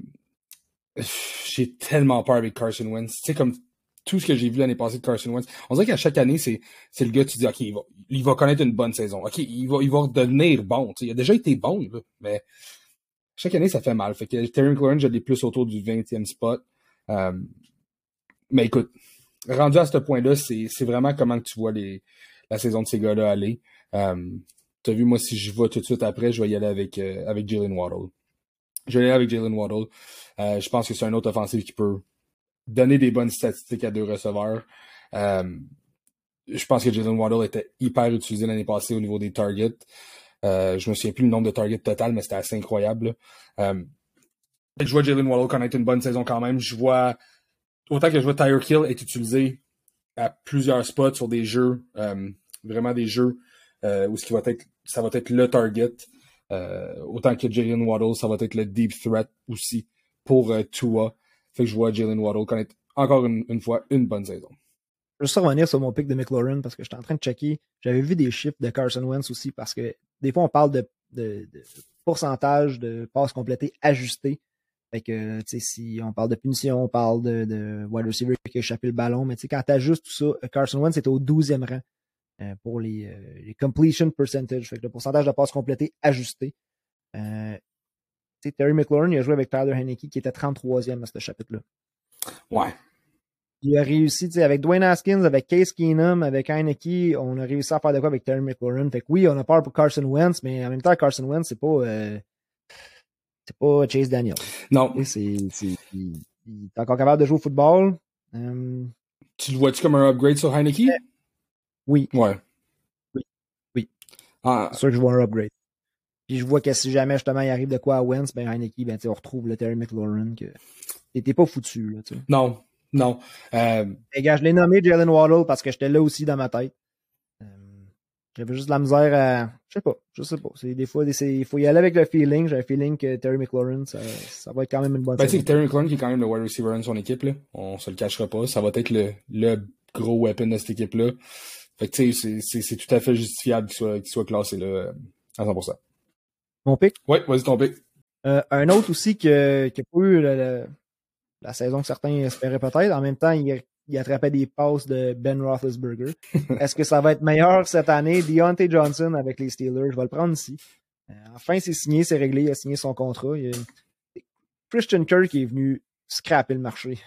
j'ai tellement peur avec Carson Wentz. Tu sais, comme tout ce que j'ai vu l'année passée de Carson Wentz. On dirait qu'à chaque année, c'est, c'est le gars, tu dis, OK, il va, connaître une bonne saison. OK, il va, il va redevenir bon. Tu sais, il a déjà été bon, là, mais chaque année, ça fait mal. Fait que Terry McLaurin, je l'ai plus autour du 20e spot. Euh, mais écoute, rendu à ce point-là, c'est, c'est vraiment comment tu vois les, la saison de ces gars-là aller. T'as vu, moi, si je vais tout de suite après, je vais y aller avec, euh, avec Jalen Waddle. Je vais y aller avec Jalen Waddle. Euh, je pense que c'est un autre offensif qui peut donner des bonnes statistiques à deux receveurs. Euh, je pense que Jalen Waddle était hyper utilisé l'année passée au niveau des targets. Je me souviens plus le nombre de targets total, mais c'était assez incroyable. je vois Jalen Waddle connaître une bonne saison quand même. Je vois autant que je vois Tyre Kill être utilisé à plusieurs spots sur des jeux, vraiment des jeux euh, où ce qui va être, ça va être le target. Euh, autant que Jalen Waddle, ça va être le deep threat aussi pour euh, Tua. Fait que je vois Jalen Waddle connaître encore une, fois une bonne saison. Je juste revenir sur mon pic de McLaurin parce que j'étais en train de checker. J'avais vu des chiffres de Carson Wentz aussi parce que des fois on parle de, de, pourcentage de passes complétées ajustées. Fait que, tu sais, si on parle de punition, on parle de, de wide receiver qui a échappé le ballon, mais tu sais, quand tout ça, Carson Wentz est au 12e rang pour les, euh, les, completion percentage, fait que le pourcentage de passes complétées ajusté. Euh, Terry McLaurin, il a joué avec Tyler Henneke qui était 33e à ce chapitre-là. Ouais. Il a réussi, avec Dwayne Haskins, avec Case Keenum, avec Heineke, on a réussi à faire de quoi avec Terry McLaurin. Fait que oui, on a peur pour Carson Wentz, mais en même temps, Carson Wentz, c'est pas, euh, c'est pas Chase Daniel. Non. C'est, il, est encore capable de jouer au football. Euh, tu le vois-tu comme un upgrade sur Heineke? Oui. Ouais. Oui. Oui. Ah. C'est sûr que je vois un upgrade. Puis je vois que si jamais justement il arrive de quoi à Wentz, ben Heineke, ben on retrouve le Terry McLaurin que t'étais pas foutu. Là, sais. Non, non. Euh... gars, je l'ai nommé Jalen Waddle parce que j'étais là aussi dans ma tête. Euh, j'avais juste de la misère à. Je sais pas. Je sais pas. C'est des fois, il faut y aller avec le feeling. J'ai un feeling que Terry McLaurin, ça, ça va être quand même une bonne ben, tu Terry McLaurin qui est quand même le wide receiver de son équipe, là. On se le cachera pas. Ça va être le, le gros weapon de cette équipe-là. Fait que tu sais, c'est tout à fait justifiable qu'il soit, qu'il soit classé là à 100%. Mon pic? Oui, vas-y ton pic. Euh, un autre aussi qui n'a pas eu la, saison que certains espéraient peut-être. En même temps, il, il, attrapait des passes de Ben Roethlisberger. Est-ce que ça va être meilleur cette année? Deontay Johnson avec les Steelers, je vais le prendre ici. Euh, enfin, c'est signé, c'est réglé, il a signé son contrat. Christian Kirk est venu scraper le marché.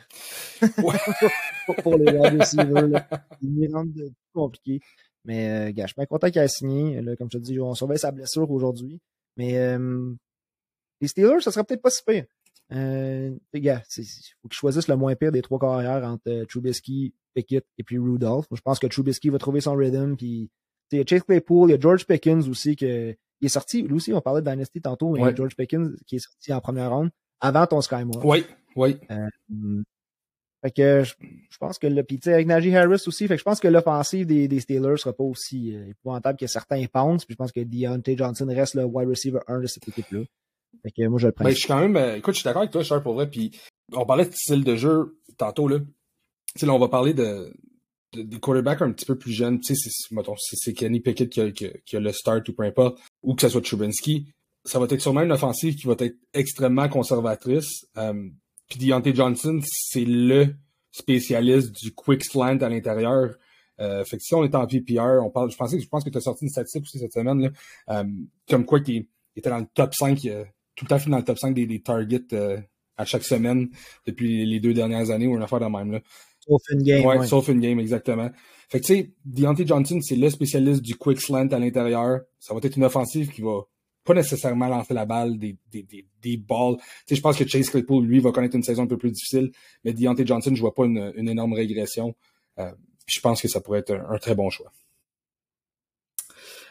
pour, les wide receivers. Il rend de compliqué. Mais euh, gars, je suis pas content qu'il ait signé. comme je te dis, on surveille sa blessure aujourd'hui. Mais euh, les Steelers, ça serait peut-être pas si pire. Euh, gars, il faut qu'ils choisissent le moins pire des trois carrières entre euh, Trubisky, Pickett et puis Rudolph. Je pense que Trubisky va trouver son rhythm. Puis, il y a Chase Claypool, il y a George Pickens aussi qui est sorti. Lui aussi, on parlait de Dynasty tantôt, mais George Pickens qui est sorti en première ronde avant ton Sky Moore. Oui, oui. Euh, fait que je, pense que le. Puis avec Najee Harris aussi, fait que je pense que l'offensive des, des Steelers sera pas aussi euh, épouvantable que certains pensent. Puis je pense que Deontay Johnson reste le wide receiver 1 de cette équipe-là. Fait que moi je le prends. Ben, je suis quand même. Euh, écoute, je suis d'accord avec toi, Charles, pour vrai. Puis on parlait de style de jeu tantôt là. Tu sais, là, on va parler de, des quarterbacks un petit peu plus jeunes. Tu sais, c'est Kenny Pickett qui a, qui, a, le start ou peu importe, ou que ce soit Trubinsky. Ça va être sûrement une offensive qui va être extrêmement conservatrice. Euh, puis Deontay Johnson, c'est le spécialiste du quick slant à l'intérieur. Euh, fait que si on est en PPR, on parle, je pensais, je pense que tu as sorti une statistique aussi cette semaine, là, euh, comme quoi qui était dans le top 5, euh, tout à fait dans le top 5 des, targets euh, à chaque semaine depuis les deux dernières années ou une affaire de même. Là. Sauf une game. Ouais, sauf une game, exactement. Fait que tu sais, Deontay Johnson, c'est le spécialiste du quick slant à l'intérieur. Ça va être une offensive qui va pas nécessairement lancer la balle, des, des, des, des balles. Tu sais, je pense que Chase Claypool, lui, va connaître une saison un peu plus difficile, mais Deontay Johnson, je vois pas une, une énorme régression. Euh, je pense que ça pourrait être un, très bon choix.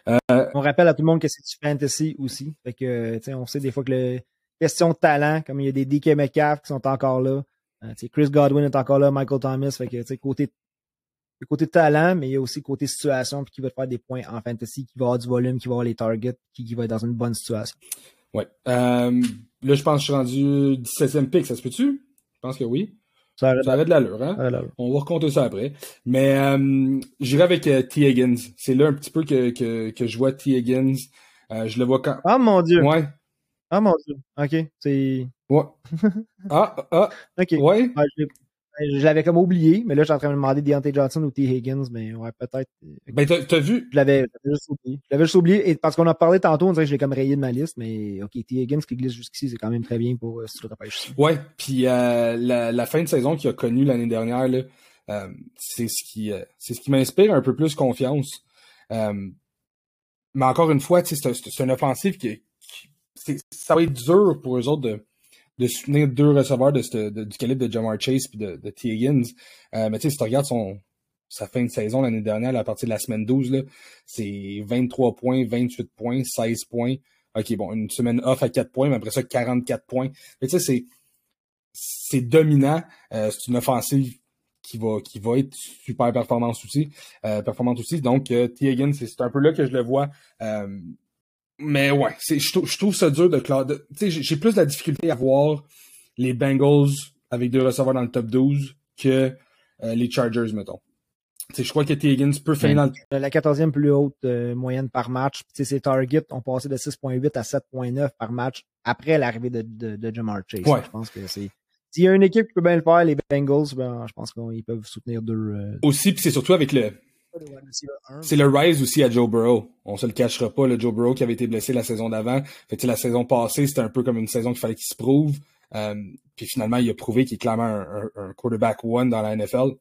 Euh, on rappelle à tout le monde que c'est du fantasy aussi. Fait que, on sait des fois que le question de talent, comme il y a des DK Metcalf qui sont encore là, euh, Chris Godwin est encore là, Michael Thomas, fait que, côté le côté talent, mais il y a aussi le côté situation, puis qui va te faire des points en fantasy, qui va avoir du volume, qui va avoir les targets, qui, qui va être dans une bonne situation. Ouais. Euh, là, je pense que je suis rendu 17e pick, ça se peut-tu? Je pense que oui. Ça arrête, de l'allure, hein? On va raconter ça après. Mais euh, j'irai avec euh, T. Higgins. C'est là un petit peu que, que, que je vois T. Higgins. Je le vois quand. Ah mon dieu! Ouais. Ah mon dieu. OK. C'est. Ouais. ah, ah. OK. Ouais. Ah, je l'avais comme oublié, mais là, je suis en train de me demander Deontay Johnson ou T. Higgins, mais ouais, peut-être. Euh, ben, t'as vu? Je l'avais juste oublié. Je l'avais juste oublié, et parce qu'on a parlé tantôt, on dirait que je l'ai comme rayé de ma liste, mais ok, T. Higgins qui glisse jusqu'ici, c'est quand même très bien pour euh, si tu le repêches. Ouais, puis euh, la, la, fin de saison qu'il a connue l'année dernière, là, euh, c'est ce qui, euh, c'est ce qui m'inspire un peu plus confiance. mais encore une fois, c'est une offensive qui, qui ça va être dur pour eux autres de de soutenir deux receveurs de, du calibre de Jamar Chase et de, de T. Higgins. Euh, mais tu sais, si tu regardes son, sa fin de saison l'année dernière, à partir de la semaine 12, c'est 23 points, 28 points, 16 points. OK, bon, une semaine off à 4 points, mais après ça, 44 points. Mais tu sais, c'est, c'est dominant. Euh, c'est une offensive qui va, qui va être super performante aussi. Euh, performante aussi. Donc, euh, T. Higgins, c'est un peu là que je le vois. Euh, mais ouais, je, je trouve ça dur de Tu sais, j'ai plus de la difficulté à voir les Bengals avec deux receveurs dans le top 12 que euh, les Chargers, mettons. je crois que T. Higgins peut finir dans le... La 14e plus haute euh, moyenne par match. Ses targets ont passé de 6.8 à 7.9 par match après l'arrivée de, de, de Jamar Chase. Ouais. Je pense que c'est... S'il y a une équipe qui peut bien le faire, les Bengals, ben, je pense qu'ils peuvent soutenir deux... euh, Aussi, puis c'est surtout avec le... C'est le rise aussi à Joe Burrow. On se le cachera pas, le Joe Burrow qui avait été blessé la saison d'avant. Fait que, la saison passée, c'était un peu comme une saison qu'il fallait qu'il se prouve. Euh, puis finalement, il a prouvé qu'il est clairement un, un, un, quarterback one dans la NFL.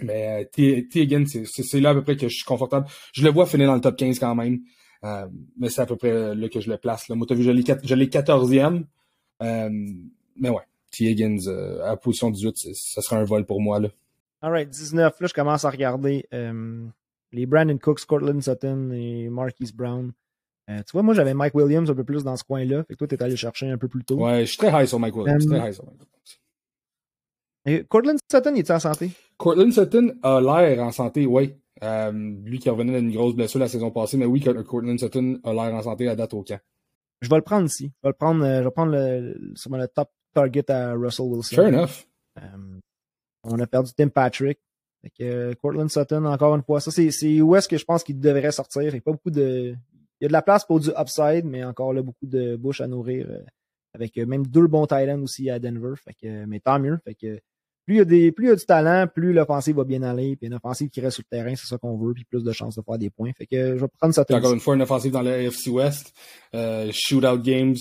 Mais euh, T. T. Higgins, c'est là à peu près que je suis confortable. Je le vois finir dans le top 15 quand même. Euh, mais c'est à peu près là que je le place. Là. Moi, t'as vu, je l'ai 14e. Euh, mais ouais, T. Higgins euh, à position 18, ça sera un vol pour moi. Là. Alright, 19. Là, je commence à regarder euh, les Brandon Cooks, Cortland Sutton et Marquise Brown. Euh, tu vois, moi, j'avais Mike Williams un peu plus dans ce coin-là. Fait que toi, t'es allé chercher un peu plus tôt. Ouais, je suis très high sur Mike Williams. Um, très high sur Mike Williams. Cortland Sutton, il est en santé? Cortland Sutton a l'air en santé, oui. Euh, lui qui revenait d'une grosse blessure la saison passée, mais oui, Cortland Sutton a l'air en santé à date au camp. Je vais le prendre ici. Je vais le prendre, je vais prendre le, sur le top target à Russell Wilson. Fair enough. Um, on a perdu Tim Patrick. Fait que euh, Cortland Sutton, encore une fois, ça c'est où est-ce que je pense qu'il devrait sortir. Il a pas beaucoup de. Il y a de la place pour du upside, mais encore là, beaucoup de bouche à nourrir. Euh, avec euh, même deux bons Titans aussi à Denver. Fait que, mais tant mieux. Fait que plus il y a des, plus il y a du talent, plus l'offensive va bien aller. Puis une offensive qui reste sur le terrain, c'est ça qu'on veut, puis plus de chances de faire des points. Fait que je vais prendre Sutton. Encore une fois, une offensive dans la AFC West. Shootout games.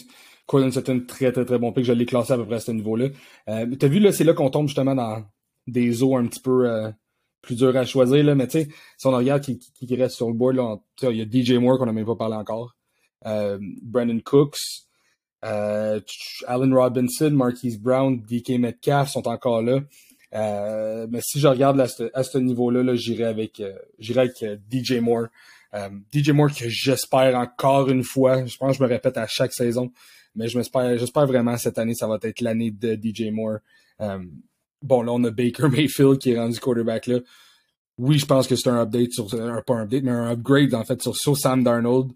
Cortland Sutton, très très très bon pick. Je l'ai classé à peu près à ce niveau-là. T'as vu, là, c'est là qu'on tombe justement dans des eaux un petit peu euh, plus durs à choisir. Là. Mais tu sais, si on regarde qui, qui, qui, reste sur le board, là, il y a DJ Moore qu'on n'a même pas parlé encore. Euh, Brandon Cooks, euh, Allen Robinson, Marquise Brown, DK Metcalf sont encore là. Euh, mais si je regarde à ce, ce niveau-là, -là, j'irai avec, euh, avec DJ Moore. DJ Moore que j'espère encore une fois, je pense que je me répète à chaque saison, mais j'espère vraiment cette année, ça va être l'année de DJ Moore. Bon, là, on a Baker Mayfield qui est rendu quarterback là. Oui, je pense que c'est un update sur, un, pas un update, mais un upgrade en fait sur, sur Sam Darnold.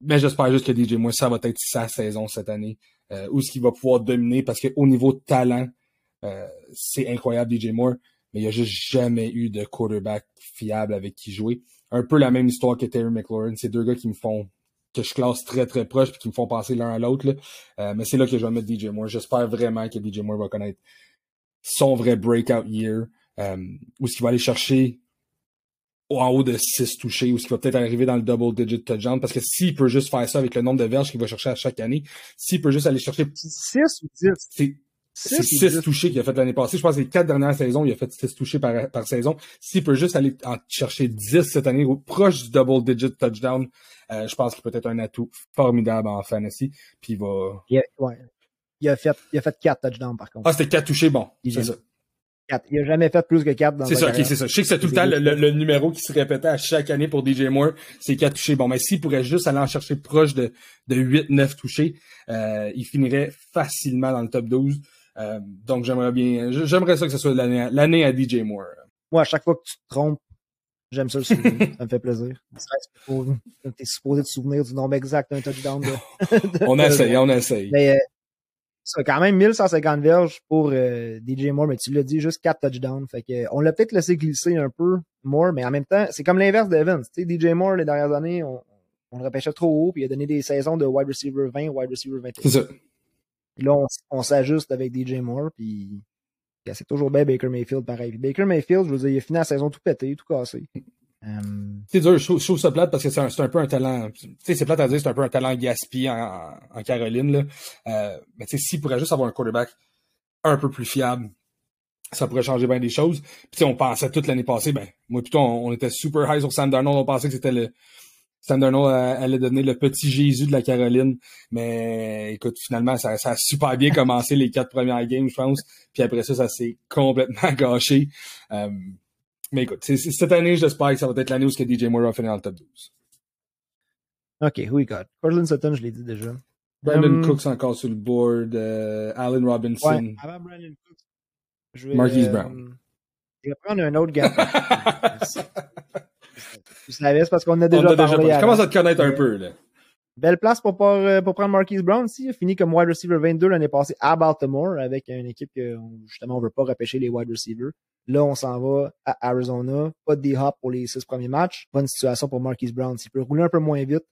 Mais j'espère juste que DJ Moore, ça va être sa saison cette année, euh, où ce qu'il va pouvoir dominer, parce qu'au niveau talent, euh, c'est incroyable DJ Moore, mais il a juste jamais eu de quarterback fiable avec qui jouer. Un peu la même histoire que Terry McLaurin, c'est deux gars qui me font que je classe très très proche puis qui me font penser l'un à l'autre. Euh, mais c'est là que je vais mettre DJ Moore. J'espère vraiment que DJ Moore va connaître son vrai breakout year, euh, où ce qu'il va aller chercher en haut de 6 touchés ou ce qui va peut-être arriver dans le double digit touchdown parce que s'il peut juste faire ça avec le nombre de verges qu'il va chercher à chaque année, s'il peut juste aller chercher 6 ou 10 c'est 6 touchés qu'il a fait l'année passée. Je pense que les 4 dernières saisons, il a fait 6 touchés par, par saison. S'il peut juste aller en chercher 10 cette année, proche du double digit touchdown, euh, je pense qu'il peut être un atout formidable en fantasy. Puis il va. Il a, ouais. il a fait, il a fait 4 touchdowns par contre. Ah, c'était 4 touchés, bon. C'est ça. 4. Il a jamais fait plus que 4 dans C'est ça, c'est ça. Je sais que c'est tout le temps le, le, le, numéro qui se répétait à chaque année pour DJ Moore, c'est 4 touchés. Bon, mais s'il pourrait juste aller en chercher proche de, de 8-9 touchés, euh, il finirait facilement dans le top 12. Euh, donc j'aimerais bien, j'aimerais ça que ce soit l'année à DJ Moore. Moi, à chaque fois que tu te trompes, j'aime ça le souvenir. ça me fait plaisir. T'es supposé te souvenir du nombre exact d'un touchdown. De, on essaye, on essaye. Mais, euh, c'est quand même 1150 verges pour euh, DJ Moore, mais tu l'as dit, juste 4 touchdowns. Fait que, on l'a peut-être laissé glisser un peu, Moore, mais en même temps, c'est comme l'inverse d'Evans. DJ Moore, les dernières années, on, on le repêchait trop haut, puis il a donné des saisons de wide receiver 20, wide receiver 21. C'est ça. Puis là, on, s'ajuste avec DJ Moore, puis c'est toujours bien Baker Mayfield pareil. Baker Mayfield, je veux dire, il a fini la saison tout pété, tout cassé. C'est dur, je trouve, ça plate parce que c'est un, un, peu un talent. Tu sais, c'est plate à dire, c'est un peu un talent gaspillé en, en, Caroline. Là. Euh, mais tu sais, s'il pourrait juste avoir un quarterback un peu plus fiable, ça pourrait changer bien des choses. Puis on pensait toute l'année passée, ben, moi plutôt, on, on, était super high sur Sam Darnold, on pensait que c'était le. Sam Darnold allait donner le petit Jésus de la Caroline. Mais écoute, finalement, ça, ça a super bien commencé les quatre premières games, je pense. Puis après ça, ça s'est complètement gâché. Euh, mais écoute, c'est, cette année, j'espère que ça va être l'année où que DJ Moore va finir dans le top 12. OK, who we got? Cortland Sutton, je l'ai dit déjà. Brandon um, Cooks encore sur le board. Uh, Allen Robinson. Ouais, avant Brandon Cooks. Je vais, Marquise euh, Brown. Je vais prendre un autre gars. tu savais, c'est parce qu'on a déjà On a parlé. déjà. Je commence à te connaître un peu, là. Belle place pour, pour, pour prendre Marquise Brown aussi. Il a fini comme wide receiver 22 l'année passée à Baltimore avec une équipe que justement on veut pas repêcher les wide receivers. Là, on s'en va à Arizona. Pas de D-hop pour les six premiers matchs. Bonne situation pour Marquise Brown. S'il peut rouler un peu moins vite, euh,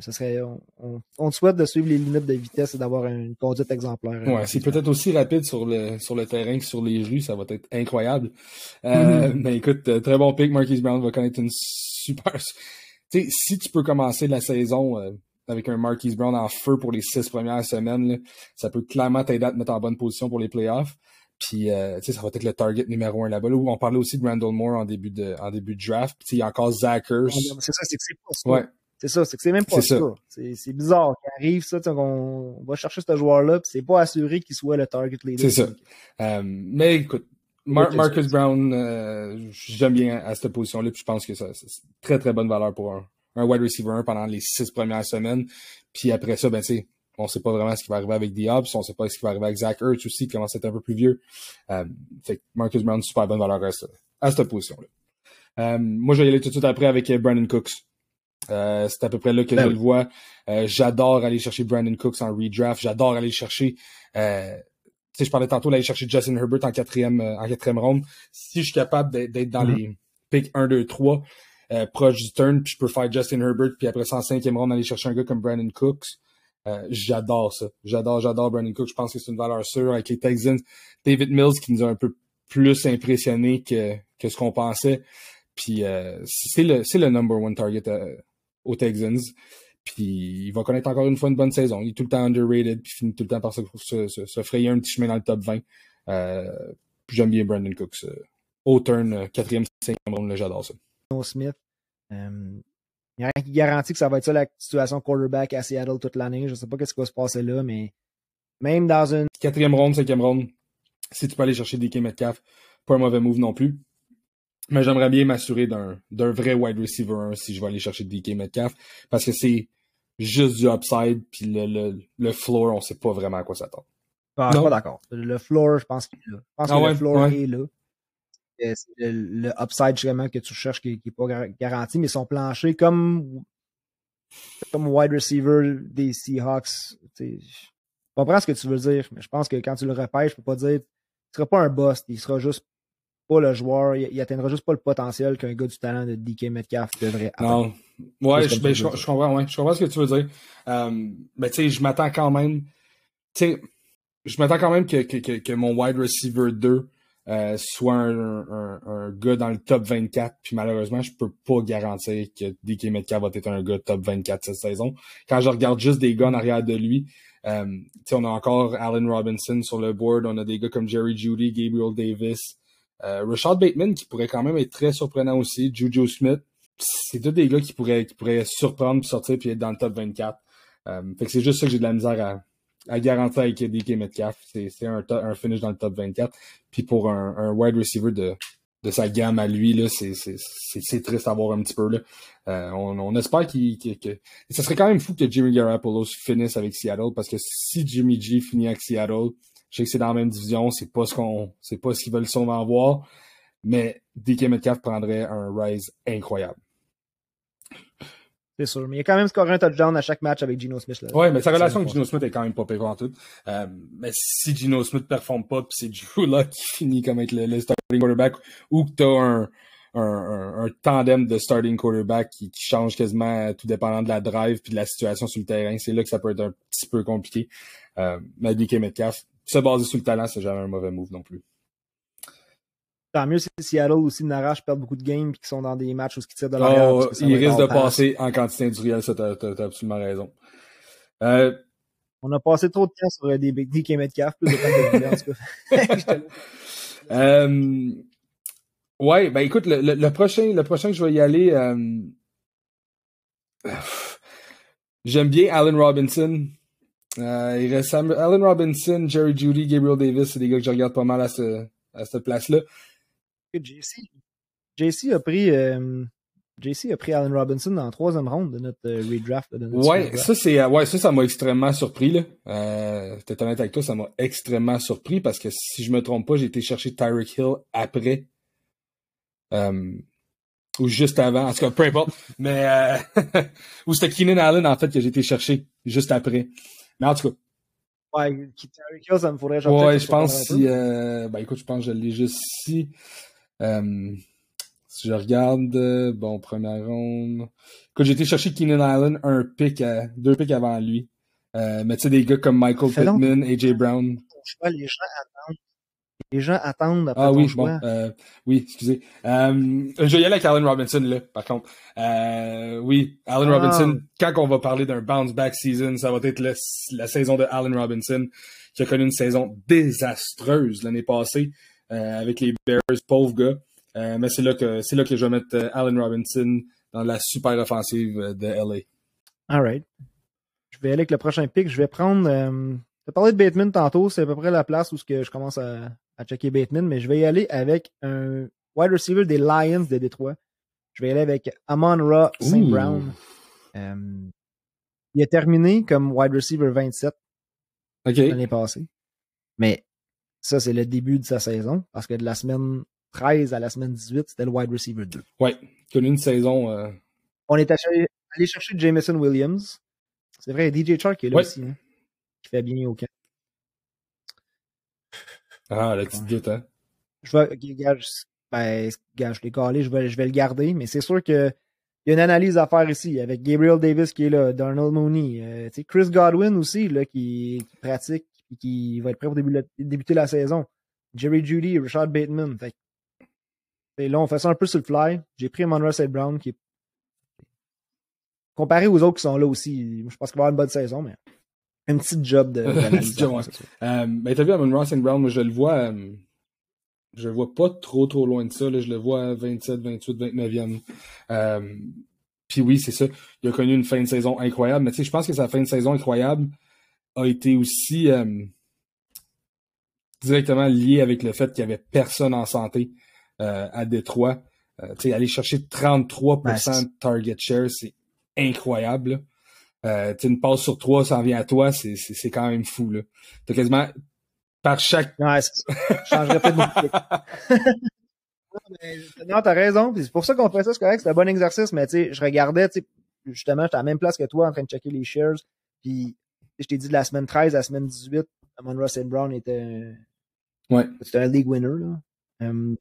ça serait, on, on, souhaite de suivre les limites de vitesse et d'avoir une conduite exemplaire. Ouais, c'est peut-être aussi rapide sur le, sur le terrain que sur les rues. Ça va être incroyable. Euh, mm-hmm. Mais écoute, euh, très bon pick. Marquise Brown va connaître une super... Tu sais, si tu peux commencer la saison avec un Marquise Brown en feu pour les six premières semaines, ça peut clairement t'aider à te mettre en bonne position pour les playoffs. Puis, euh, tu sais, ça va être le target numéro un là-bas. Là, on parlait aussi de Randall Moore en début de, en début de draft. Puis, il y a encore Zachers. C'est ça, c'est. Ouais. C'est ça, c'est que c'est même pas ça. C'est bizarre qu'il arrive ça, on, on va chercher ce joueur-là, puis c'est pas assuré qu'il soit le target leader. C'est ça. Euh, mais écoute, Marcus Brown, euh, j'aime bien à cette position-là, puis je pense que ça, c'est très très bonne valeur pour un, un wide receiver 1 pendant les six premières semaines. Puis après ça, ben c'est on sait pas vraiment ce qui va arriver avec Diabs, on sait pas ce qui va arriver avec Zach Ertz aussi, qui commence à être un peu plus vieux. Euh, fait Marcus Brown, super bonne valeur à, à cette position-là. Euh, moi, je vais y aller tout de suite après avec euh, Brandon Cooks. Euh, c'est à peu près là que je ben le vois. Euh, j'adore aller chercher Brandon Cooks en redraft. J'adore aller chercher. Euh, tu sais, je parlais tantôt d'aller chercher Justin Herbert en quatrième, en quatrième ronde. Si je suis capable d'être dans mm-hmm. les picks 1, 2, 3, proche du turn, puis je peux faire Justin Herbert, puis après ça, en cinquième ronde, aller chercher un gars comme Brandon Cooks. Euh, j'adore ça. J'adore, j'adore Brandon Cook. Je pense que c'est une valeur sûre avec les Texans. David Mills qui nous a un peu plus impressionné que, que ce qu'on pensait. Puis euh, c'est le c'est le number one target euh, aux Texans. Puis il va connaître encore une fois une bonne saison. Il est tout le temps underrated, puis finit tout le temps par se, se, frayer un petit chemin dans le top 20. j'aime bien Brandon Cooks. au turn, quatrième, cinquième round, j'adore ça. Smith, il n'y a rien qui garantit que ça va être ça la situation quarterback à Seattle toute l'année. Je ne sais pas ce qui va se passer là, mais même dans une. Quatrième ronde, cinquième ronde, si tu peux aller chercher DK Metcalf, pas un mauvais move non plus. Mais j'aimerais bien m'assurer d'un, d'un vrai wide receiver si je vais aller chercher DK Metcalf. Parce que c'est juste du upside, puis le, le, le floor, on ne sait pas vraiment à quoi s'attendre. Ah, je suis pas d'accord. Le floor, je pense qu'il est là. Je pense ah que le floor est là c'est le, upside justement que tu cherches qui n'est pas garanti, mais son plancher comme comme wide receiver des Seahawks, je comprends ce que tu veux dire, mais je pense que quand tu le repêches, je peux pas dire il sera pas un boss, il sera juste pas le joueur, il, il, atteindra juste pas le potentiel qu'un gars du talent de DK Metcalf devrait avoir. Non. Ouais, je, ben, je, comprends, ouais, je comprends ce que tu veux dire. Euh, mais tu sais, je m'attends quand même. Tu sais, je m'attends quand même que, que, que, que, mon wide receiver 2 euh, soit un, un, un, gars dans le top 24. Puis malheureusement, je peux pas garantir que DK Metcalf va être un gars top 24 cette saison. Quand je regarde juste des gars en arrière de lui, euh, on a encore Allen Robinson sur le board, on a des gars comme Jerry Judy, Gabriel Davis, euh, Rashad Bateman qui pourrait quand même être très surprenant aussi, Juju Smith. C'est tous des gars qui pourraient, qui pourraient surprendre, sortir, puis être dans le top 24. Euh, fait que c'est juste ça que j'ai de la misère à, à garantir avec DK Metcalf. C'est un, un, finish dans le top 24. Puis pour un, un wide receiver de, de sa gamme à lui, c'est triste à voir un petit peu. Là. Euh, on, on, espère qu'il. Qu que... Ça serait quand même fou que Jimmy Garoppolo finisse avec Seattle, parce que si Jimmy G finit avec Seattle, je sais que c'est dans la même division, c'est pas ce qu'on. c'est pas ce qu'ils veulent sûrement voir. Mais DK Metcalf prendrait un rise incroyable. C'est sûr. Mais il a quand même scoré un touchdown à chaque match avec Gino Smith. Oui, mais sa relation avec Gino Smith est quand même pas pire en tout. Euh, mais si Gino Smith performe pas, puis c'est Drew là qui finit comme être le, starting quarterback, ou que tu as un, un, un, tandem de starting quarterback qui, qui, change quasiment tout dépendant de la drive puis de la situation sur le terrain, c'est là que ça peut être un petit peu compliqué. Euh, mais DK Metcalf, se baser sur le talent, c'est jamais un mauvais move non plus. Tant mieux si Seattle aussi n'arrache perdre beaucoup de games et qu'ils sont dans des matchs où ils tirent de l'arrière. Oh, il risque de passer en quantité industrielle, ça, t'as, as absolument raison. Euh, on a passé trop de temps sur des Big Dick et Metcalf, plus de temps de euh, Ouais, ben écoute, le, le, prochain, le prochain que je vais y aller, euh, j'aime bien Allen Robinson. Euh, il reste Allen Robinson, Jerry Judy, Gabriel Davis, c'est des gars que je regarde pas mal à, ce, à cette place-là. JC, JC a pris euh, JC a pris Allen Robinson dans la troisième ronde de notre euh, redraft. De notre ouais, ça c'est euh, ouais, ça ça m'a extrêmement surpris là. Euh, T'es honnête avec toi, ça m'a extrêmement surpris parce que si je me trompe pas, j'ai été chercher Tyreek Hill après. Euh, ou juste avant, en tout cas, peu importe. Mais ou c'était Keenan Allen en fait que j'ai été chercher juste après. Mais en tout cas. Ouais, Tyreek ça me faudrait genre. Ouais, je pense si. Euh, ben écoute, je pense que je l'ai juste ici. Euh, si je regarde, euh, bon, première ronde. Écoute, j'ai été chercher Keenan Allen un pick, deux picks avant lui. Euh, mais tu sais, des gars comme Michael Pittman, AJ Brown. les gens les gens attendent après ah, ton oui, choix. Bon, euh, oui, excusez. Euh, je vais y aller avec Allen Robinson, là, par contre. Euh, oui, Allen ah. Robinson, quand on va parler d'un bounce back season, ça va être la saison de Allen Robinson, qui a connu une saison désastreuse l'année passée avec les Bears, pauvre gars. Mais c'est là que c'est là que je vais mettre Allen Robinson dans la super offensive de LA. All right. Je vais aller avec le prochain pick. Je vais prendre. As parlé de Bateman tantôt, c'est à peu près la place où que je commence à, à checker Bateman, mais je vais y aller avec un wide receiver des Lions de Détroit. Je vais y aller avec Amon Ra St. Brown. Euh, il a terminé comme wide receiver 27 l'année passée. Mais ça, c'est le début de sa saison, parce que de la semaine 13 à la semaine 18, c'était le wide receiver 2. Ouais, connu une saison. Euh, On est allé chercher Jameson Williams. C'est vrai, DJ Chark est là aussi, hein, qui fait bien au camp. Ah, la petite doute, hein? Je vais, gage, ben, gage, je l'ai calé, je vais, je vais le garder, mais c'est sûr que il y a une analyse à faire ici avec Gabriel Davis qui est là, Darnell Mooney, euh, Chris Godwin aussi là, qui, qui pratique et qui va être prêt pour débuter la saison. Jerry Judy, Richard Bateman. Fait, et là, on fait ça un peu sur le fly. J'ai pris Monroe St. Brown qui est comparé aux autres qui sont là aussi. Je pense qu'il va avoir une bonne saison, mais un petit job de. euh, ben, t'as vu Amon Ross and Brown, moi je le vois. Euh, je le vois pas trop trop loin de ça. Là, je le vois à 27, 28, 29e. Euh, puis oui, c'est ça. Il a connu une fin de saison incroyable. Mais tu sais, je pense que sa fin de saison incroyable a été aussi euh, directement liée avec le fait qu'il n'y avait personne en santé euh, à Détroit. Euh, tu sais, aller chercher 33% de target share, c'est incroyable. Euh, une passe sur trois, ça en vient à toi, c'est, c'est, quand même fou. Là. T'as quasiment par chaque. Ouais, c'est ça. Je changerais pas de Non, t'as raison. C'est pour ça qu'on fait ça, c'est correct, c'est un bon exercice, mais tu sais, je regardais, tu sais, justement, j'étais à la même place que toi en train de checker les shares. Puis je t'ai dit de la semaine 13 à la semaine 18, Amon Ross Brown était. Ouais. C'était un league winner, là. Um,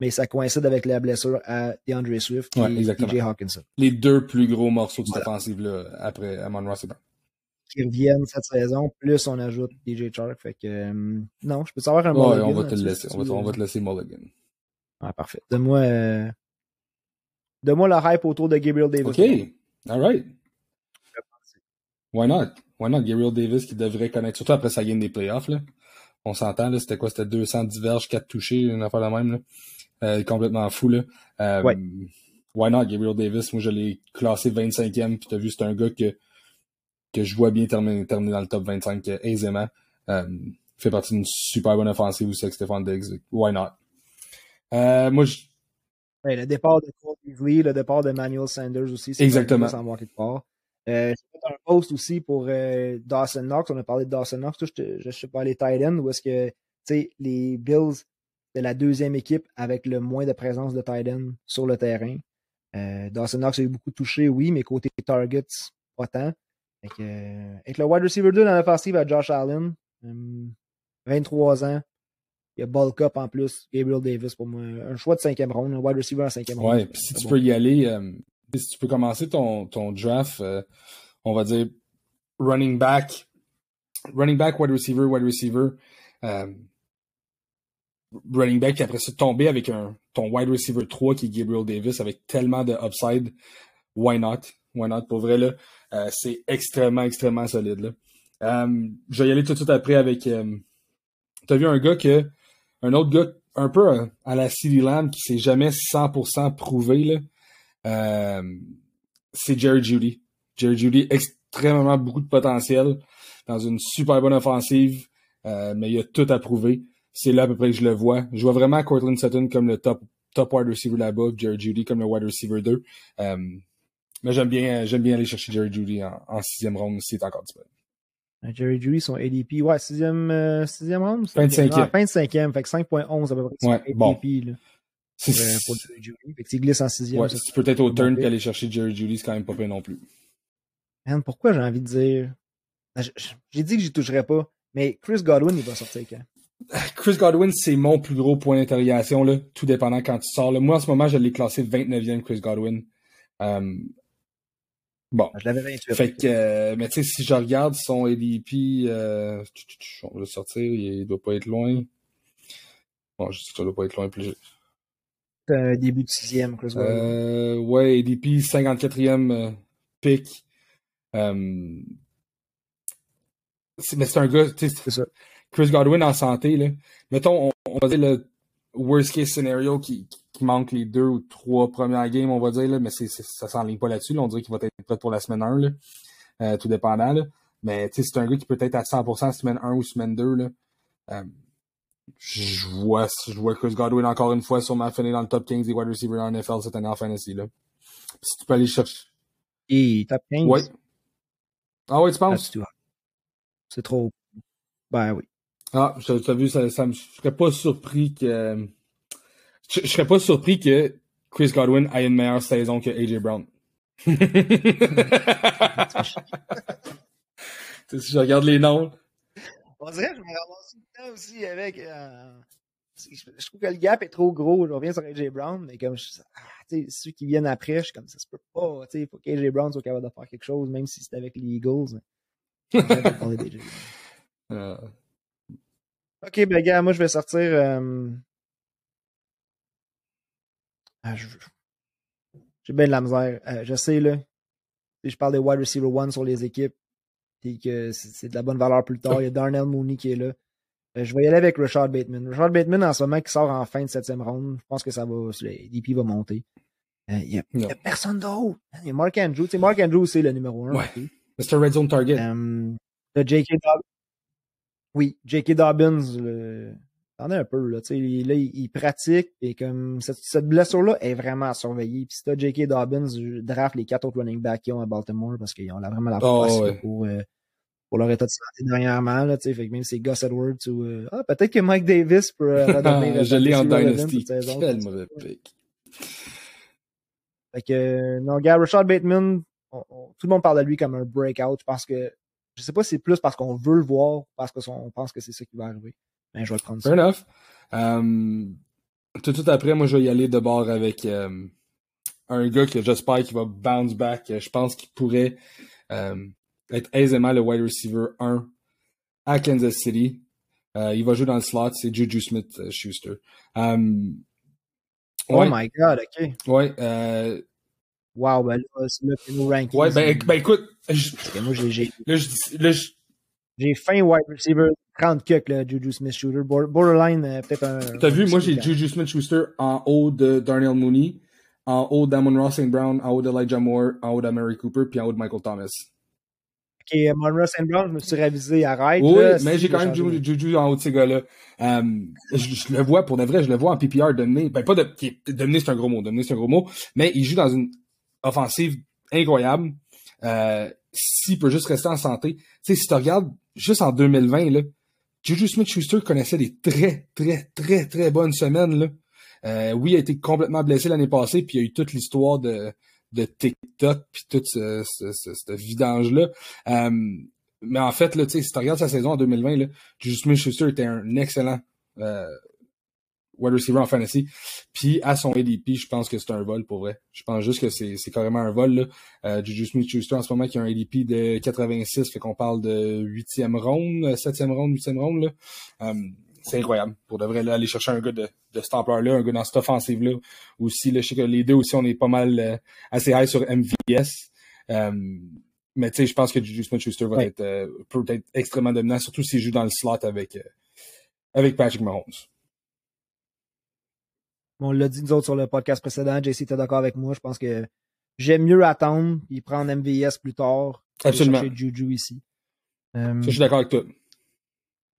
mais ça coïncide avec la blessure à DeAndre Swift et DJ Hawkinson. Les deux plus gros morceaux de cette offensive-là après Amon Ross. Qui reviennent cette saison, plus on ajoute DJ Chark. Fait que, euh, non, je peux savoir un ouais, on va te le laisser. On va, on va, te laisser Mulligan. Ah, parfait. Donne-moi, euh, donne-moi la hype autour de Gabriel Davis. OK. All right. Why not? Why not? Gabriel Davis qui devrait connaître, surtout après sa game des playoffs, là. On s'entend, là. C'était quoi? C'était 210 verges, 4 touchés, une affaire la même, là. Euh, complètement fou, là. Euh, ouais. Why not, Gabriel Davis? Moi, je l'ai classé 25e, puis t'as vu, c'est un gars que, que je vois bien terminer, terminer dans le top 25 euh, aisément. Euh, fait partie d'une super bonne offensive aussi avec Stéphane Diggs. Why not? Euh, moi, je... ouais, le départ de Cole Beasley, le départ de Manuel Sanders aussi. Exactement. Sans manquer de part. Euh, j'ai fait un post aussi pour euh, Dawson Knox. On a parlé de Dawson Knox. Je, je sais pas les tight ends où est-ce que, tu sais, les Bills c'est la deuxième équipe avec le moins de présence de tight end sur le terrain. Euh, Dawson Knox a eu beaucoup touché, oui, mais côté targets, pas tant. Avec, euh, avec le wide receiver 2 dans l'offensive à Josh Allen, 23 euh, ans. Il y a bulk up en plus, Gabriel Davis pour moi. Un choix de cinquième round, un wide receiver en cinquième round. Ouais, puis si tu peux y aller, si tu peux commencer ton, ton draft, on va dire running back, running back, wide receiver, wide receiver running back, puis après ça, tomber avec un, ton wide receiver 3 qui est Gabriel Davis avec tellement de upside, why not? Why not? Pour vrai, là, euh, c'est extrêmement, extrêmement solide, là. Euh, je vais y aller tout de suite après avec, euh, t'as vu un gars que, un autre gars, un peu à la CD Lamb qui s'est jamais 100% prouvé, là, c'est Jerry Judy. Jerry Judy, extrêmement beaucoup de potentiel dans une super bonne offensive, mais il a tout à prouver c'est là à peu près que je le vois. Je vois vraiment Cortland Sutton comme le top, top wide receiver là-bas, Jerry Judy comme le wide receiver 2. Euh, mais j'aime bien, j'aime bien aller chercher Jerry Judy en, en sixième round si c'est encore disponible. Jerry Judy, son ADP, ouais, sixième, euh, sixième round? 25e. Ah, 25e, fait que 5.11 à peu près. Ouais, bon. là. pour, euh, pour Jerry Judy. Fait que tu glisses en sixième. Ouais, ça, tu peux être au turn puis aller chercher Jerry Judy, c'est quand même pas pire non plus. Man, pourquoi j'ai envie de dire? Je- J'ai dit que j'y toucherais pas, mais Chris Godwin, il va sortir quand? Chris Godwin, c'est mon plus gros point d'interrogation, là, tout dépendant quand tu sors. Là. Moi, en ce moment, je l'ai classé 29e, Chris Godwin. Euh, bon. Je l'avais 28. Fait que, euh, mais tu sais, si je regarde son ADP, euh, on va le sortir, il doit pas être loin. Bon, je sais que ça doit pas être loin plus. Début de sixième, Chris Godwin. Euh, ouais, ADP, 54e euh, pick. Mais c'est un gars, tu sais, C'est ça. Chris Godwin en santé, là. Mettons, on, on va dire le worst case scenario qui, qui manque les deux ou trois premières games, on va dire, là, mais c'est, c'est- ça s'enligne pas là-dessus. là. On dirait qu'il va être prêt pour la semaine 1, là. Euh, tout dépendant. Là. Mais tu sais, c'est un gars qui peut être à 100% semaine 1 ou semaine 2. Là. Euh, je vois, je vois Chris Godwin encore une fois sûrement finir dans le top 15 des wide receivers en NFL cette année en fantasy. Là. Puis si tu peux aller chercher. Et top 15. Ouais. Ah ouais, tu penses? C'est trop. Ben oui. Ah, tu as vu, ça, ça me, je serais pas surpris que. Je, je serais pas surpris que Chris Godwin ait une meilleure saison que AJ Brown. Tu sais, si je regarde les noms. On dirait que je me ramasse tout le temps aussi avec. euh, je, trouve que le gap est trop gros. Je reviens sur AJ Brown, mais comme je, ah, tu sais, ceux qui viennent après, je suis comme ça se peut pas. Tu sais, faut qu'AJ Brown soit capable de faire quelque chose, même si c'est avec les Eagles de parler d'AJ Brown. Euh, Ok, ben gars, moi je vais sortir. euh, ah, je- J'ai bien de la misère. Euh, je sais là. Si je parle des wide receiver one sur les équipes, puis que c'est de la bonne valeur plus tard. Il y a Darnell Mooney qui est là. Euh, je vais y aller avec Rashad Bateman. Rashad Bateman en ce moment qui sort en fin de septième ronde. Je pense que ça va. Le DP va monter. Il n'y a, personne d'autre. Il y a Mark Andrews. Tu sais, Mark Andrews, c'est le numéro un. Ouais. un red zone target. T'as J.K. Dobbins. Oui, J.K. Dobbins, le... t'en un peu, là. Tu sais, il- là, il, il pratique et comme cette, cette blessure-là est vraiment à surveiller. Puis si t'as J.K. Dobbins, draft les quatre autres running backs qu'ils ont à Baltimore parce qu'ils ont là, vraiment la Oh, force ouais. pour, euh, pour leur état de santé dernièrement, là. Tu sais, fait que même si c'est Gus Edwards ou, euh, ah, peut-être que Mike Davis peut euh, redevenir. je l'ai en Dynasty. saison. Quel mauvais pick. Fait que, non, gars, Rashad Bateman, on- on- tout le monde parle de lui comme un breakout. Je pense que, je sais pas si c'est plus parce qu'on veut le voir, parce qu'on pense que c'est ça qui va arriver. Mais je vais le prendre ça. Fair enough. Euh, tout, tout après, moi, je vais y aller de bord avec euh, un gars que j'espère qu'il va bounce back. Je pense qu'il pourrait euh, être aisément le wide receiver 1 à Kansas City. Euh, il va jouer dans le slot, c'est Juju Smith-Schuster. Euh, Oh my god, ok. ouais, euh, Wow, ben là, c'est là que nos rankings. ouais, ben, ben écoute, je- moi, j'ai, là, je, j'ai fin wide receiver 30 cucks, là, Juju Smith-Shooter. Bor- Borderline, euh, peut-être un. T'as vu, moi j'ai Juju Juju Smith-Schuster en haut de Darnell Mooney, en haut d'Amon Ross St. Brown, en haut d'Elijah Moore, en haut d'Amari Cooper, puis en haut de Michael Thomas. Ok, Monroe St. Brown, je me suis ravisé, arrête. Oui, là, mais j'ai quand même. Juju, Juju en haut de ces gars-là. Euh, je, je le vois, pour de vrai, je le vois en PPR dominer. Ben, pas de, c'est un gros mot. Dominer, c'est un gros mot. Mais il joue dans une offensive incroyable. Euh, s'il peut juste rester en santé. Tu sais, si tu regardes, juste en 2020, là, Juju Smith-Schuster connaissait des très, très, très, très bonnes semaines, là. Euh, oui, il a été complètement blessé l'année passée, puis il y a eu toute l'histoire de, de TikTok, puis tout ce, ce, vidange-là. Euh, mais en fait, là, si tu regardes sa saison en 2020, là, Juju Smith-Schuster était un excellent euh, wide receiver en fantasy. Puis à son ADP, je pense que c'est un vol pour vrai. Je pense juste que c'est c'est carrément un vol. Là. Euh, Juju Smith-Schuster en ce moment qui a un ADP de 86, fait qu'on parle de huitième ronde, septième ronde, huitième ronde. Là. Euh, c'est incroyable. Pour de vrai, là, aller chercher un gars de, de cette ampleur-là, un gars dans cette offensive-là. Aussi, là, je sais que les deux aussi, on est pas mal euh, assez high sur MVS. Euh, mais tu sais, je pense que Juju Smith-Schuster va Ouais. être euh, peut être extrêmement dominant, surtout s'il joue dans le slot avec, euh, avec Patrick Mahomes. On l'a dit nous autres sur le podcast précédent, JC était d'accord avec moi. Je pense que j'aime mieux attendre et prendre MVS plus tard. que Absolument. chercher Juju ici. Euh, Ça, je suis d'accord avec toi.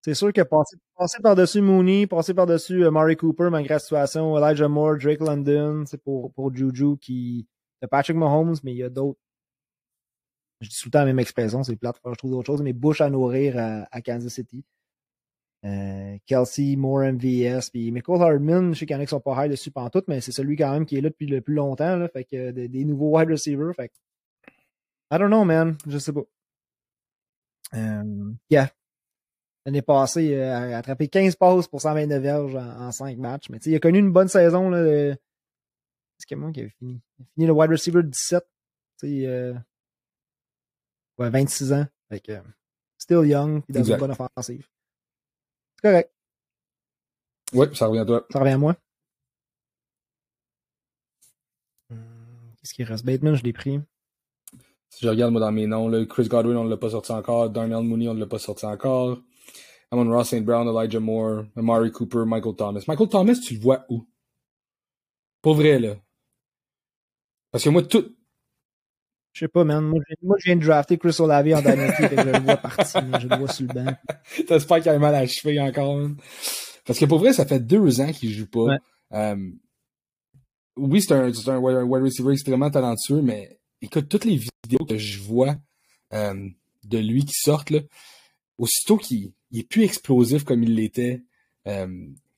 c'est sûr que passer, passer par-dessus Mooney, passer par-dessus euh, Murray Cooper, malgré la situation, Elijah Moore, Drake London, c'est pour, pour Juju qui. Il y a Patrick Mahomes, mais il y a d'autres. Je dis tout le temps la même expression, c'est plate, je trouve d'autres choses, mais bouche à nourrir à, à Kansas City. Euh, Kelsey, Moore, MVS, puis Michael Hardman, je sais qu'il y en a qui sont pas high dessus tout, mais c'est celui quand même qui est là depuis le plus longtemps, là, fait que des, des nouveaux wide receivers, fait que, I don't know, man, je sais pas. Euh, yeah. L'année passée, euh, a attrapé 15 passes pour 129 verges en, en 5 matchs, mais tu sais, il a connu une bonne saison, là, de... Qu'est-ce que moi qui avait fini? Il a fini le wide receiver 17, tu sais, euh... ouais, 26 ans, fait que, still young, puis dans Exact. une bonne offensive. C'est correct. Oui, ça revient à toi. Ça revient à moi. Hum, Qu'est-ce qui reste? Bateman, je l'ai pris. Si je regarde moi dans mes noms, là, Chris Godwin, on ne l'a pas sorti encore. Darnell Mooney, on ne l'a pas sorti encore. Amon Ross St. Brown, Elijah Moore, Amari Cooper, Michael Thomas. Michael Thomas, tu le vois où? Pour vrai, là. Parce que moi, tout. Je sais pas, man. Moi, je- viens de drafter Chris Olave en que je le vois parti. Je le vois sur le banc. T'espères qu'il a mal à la cheville encore, man. Parce que pour vrai, ça fait deux ans qu'il joue pas. Ouais. Euh, oui, c'est un, wide receiver extrêmement talentueux, mais écoute, toutes les vidéos que je vois euh, de lui qui sortent, là, aussitôt qu'il il est plus explosif comme il l'était, euh,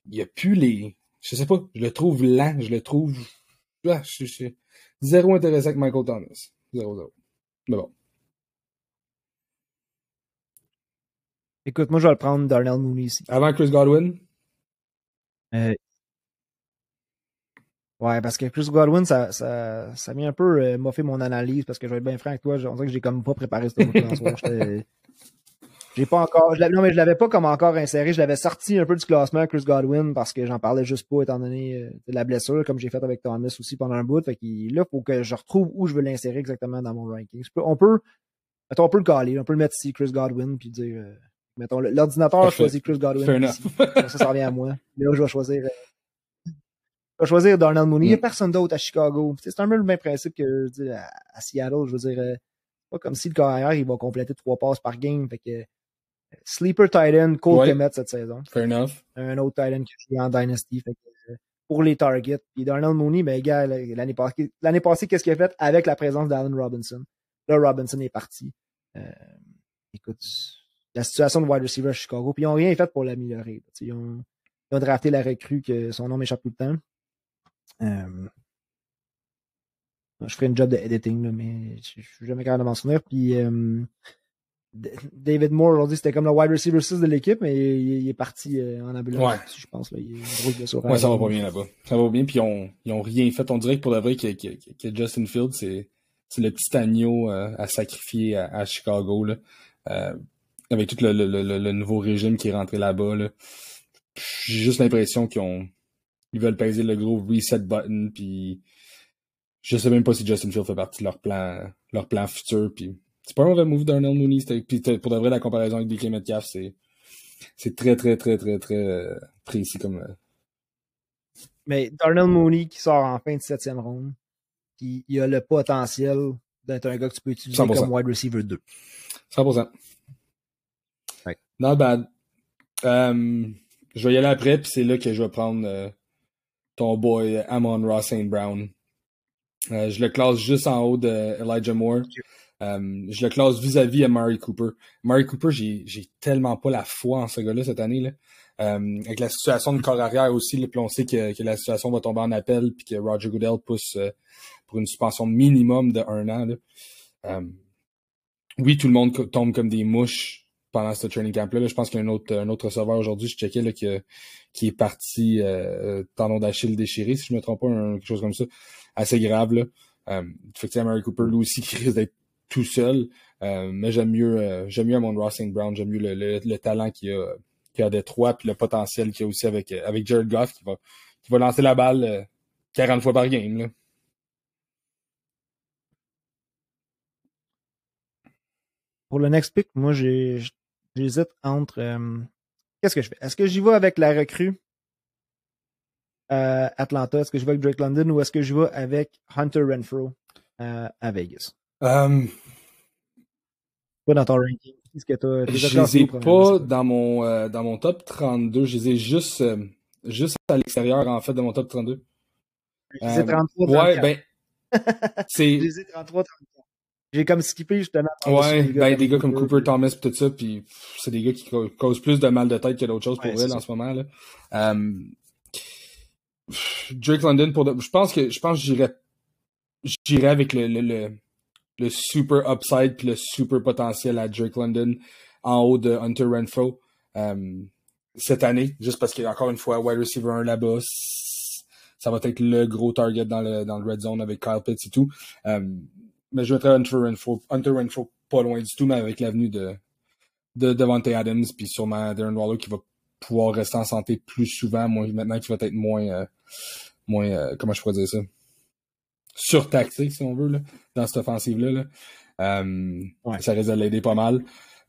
il y a plus les... Je sais pas, je le trouve lent, je le trouve... Ah, je, je- zéro intéressant avec Michael Thomas. Zéro, zéro. Mais bon. Écoute, moi, je vais le prendre Darnell Mooney ici. Avant Chris Godwin, Euh, Ouais, parce que Chris Godwin, ça, ça, ça vient un peu euh, moffer mon analyse parce que je vais être bien franc avec toi. On dirait que j'ai comme pas préparé ce. J'étais- J'ai pas encore. je l'avais- non, mais je l'avais pas comme encore inséré. Je l'avais sorti un peu du classement Chris Godwin parce que j'en parlais juste pas étant donné euh, de la blessure, comme j'ai fait avec Thomas aussi pendant un bout. Fait qu'il là, faut que je retrouve où je veux l'insérer exactement dans mon ranking. Peux- on peut. Mettons, on peut le caler, on peut le mettre ici, Chris Godwin, puis dire. euh, mettons, l'ordinateur choisit Chris Godwin. Fair ici. ça, ça revient à moi. Là, je vais choisir. euh, je vais choisir Darnell Mooney. Il n'y a Mm. personne d'autre à Chicago. C'est un peu le même principe que je à, à Seattle. Je veux dire, c'est pas comme si le carrière il va compléter trois passes par game. Fait que Sleeper tight end, Cole Ouais. Kemet cette saison. fair enough. Un autre tight end qui joue en Dynasty. Fait que, euh, pour les targets. Puis Darnell Mooney, ben, gars, l'année passée, l'année passée, qu'est-ce qu'il a fait avec la présence d'Allen Robinson? Là, Robinson est parti. Euh, écoute, la situation de wide receiver à Chicago, puis ils n'ont rien fait pour l'améliorer. Ils ont, ils ont drafté la recrue que son nom m'échappe tout le temps. Euh, je ferai une job de editing, là, mais je je suis jamais capable de m'en souvenir. Puis euh, David Moore, aujourd'hui, c'était comme le wide receiver 6 de l'équipe, mais il, il est parti euh, en ambulance, Ouais. je pense. Là, il blessure. Ouais, ça va pas bien là-bas. Ça va bien, puis ils ont, ils ont rien fait. On dirait que pour de vrai que, que, que Justin Fields, c'est, le petit agneau euh, à sacrifier à, à Chicago, là. Euh, avec tout le, le, le, le nouveau régime qui est rentré là-bas, là. J'ai juste l'impression qu'ils ont, ils veulent peser le gros reset button, puis je sais même pas si Justin Fields fait partie de leur plan, leur plan futur, puis c'est pas un mauvais move d'Arnold Mooney, puis pour de vrai, la comparaison avec DK Metcalf, c'est, c'est très, très, très, très, très euh, précis comme, euh, Mais Darnell Mooney qui sort en fin de septième ronde, puis il a le potentiel d'être un gars que tu peux utiliser 100%. comme wide receiver 2. 100%. Ouais. Not bad. Euh, je vais y aller après, puis c'est là que je vais prendre euh, ton boy Amon Ross St. Brown. Euh, je le classe juste en haut de Elijah Moore. Euh, je le classe vis-à-vis à Murray Cooper. Murray Cooper, j'ai tellement pas la foi en ce gars-là cette année. Là. Euh, avec la situation de corps arrière aussi, puis on sait que, que la situation va tomber en appel, puis que Roger Goodell pousse euh, pour une suspension minimum de un an. Là. Euh, oui, tout le monde tombe comme des mouches pendant ce training camp-là. Là, je pense qu'il y a un autre, un autre receveur aujourd'hui, je checkais, là, qui, qui est parti euh, tendon d'Achille déchiré, si je me trompe pas, quelque chose comme ça. Assez grave, là. Euh, effectivement, Mary Cooper, lui aussi, qui risque d'être tout seul. Euh, mais j'aime mieux, euh, j'aime mieux Amon Ross. Brown, j'aime mieux le, le, le talent qu'il a, a à Détroit, puis le potentiel qu'il y a aussi avec, euh, avec Jared Goff, qui va, qui va lancer la balle euh, 40 fois par game, là. Pour le next pick, moi, j'hésite entre. euh, Qu'est-ce que je fais? Est-ce que j'y vais avec la recrue euh, Atlanta? Est-ce que je vais avec Drake London ou est-ce que je vais avec Hunter Renfro euh, à Vegas? Euh, Pas dans ton ranking. Qu'est-ce que déjà Je les ai pas dans mon euh, dans mon top 32. Je les ai juste, euh, juste à l'extérieur, en fait, de mon top 32. Je les ai Euh, 33, Ouais, 34. ben, Je c'est les ai 33, 34. J'ai comme skippé justement. Ouais, ben, des gars comme Cooper, Thomas tout ça, puis c'est des gars qui causent plus de mal de tête que d'autres choses pour ouais, en ce moment. Là. Um, Drake London pour je pense que je pense que j'irais j'irais avec le, le, le, le, super upside puis le super potentiel à Drake London en haut de Hunter Renfro um, cette année, juste parce qu'encore une fois, wide receiver 1 là-bas, ça va être le gros target dans le, dans le red zone avec Kyle Pitts et tout. Um, mais je mettrais Hunter Renfro, Hunter Renfro pas loin du tout, mais avec l'avenue de, de Adams, puis sûrement Darren Waller qui va pouvoir rester en santé plus souvent, maintenant qu'il va être moins, euh, moins euh, comment je pourrais dire ça, surtaxé, si on veut, là, dans cette offensive-là. Là. Euh, Ça risque de l'aider pas mal.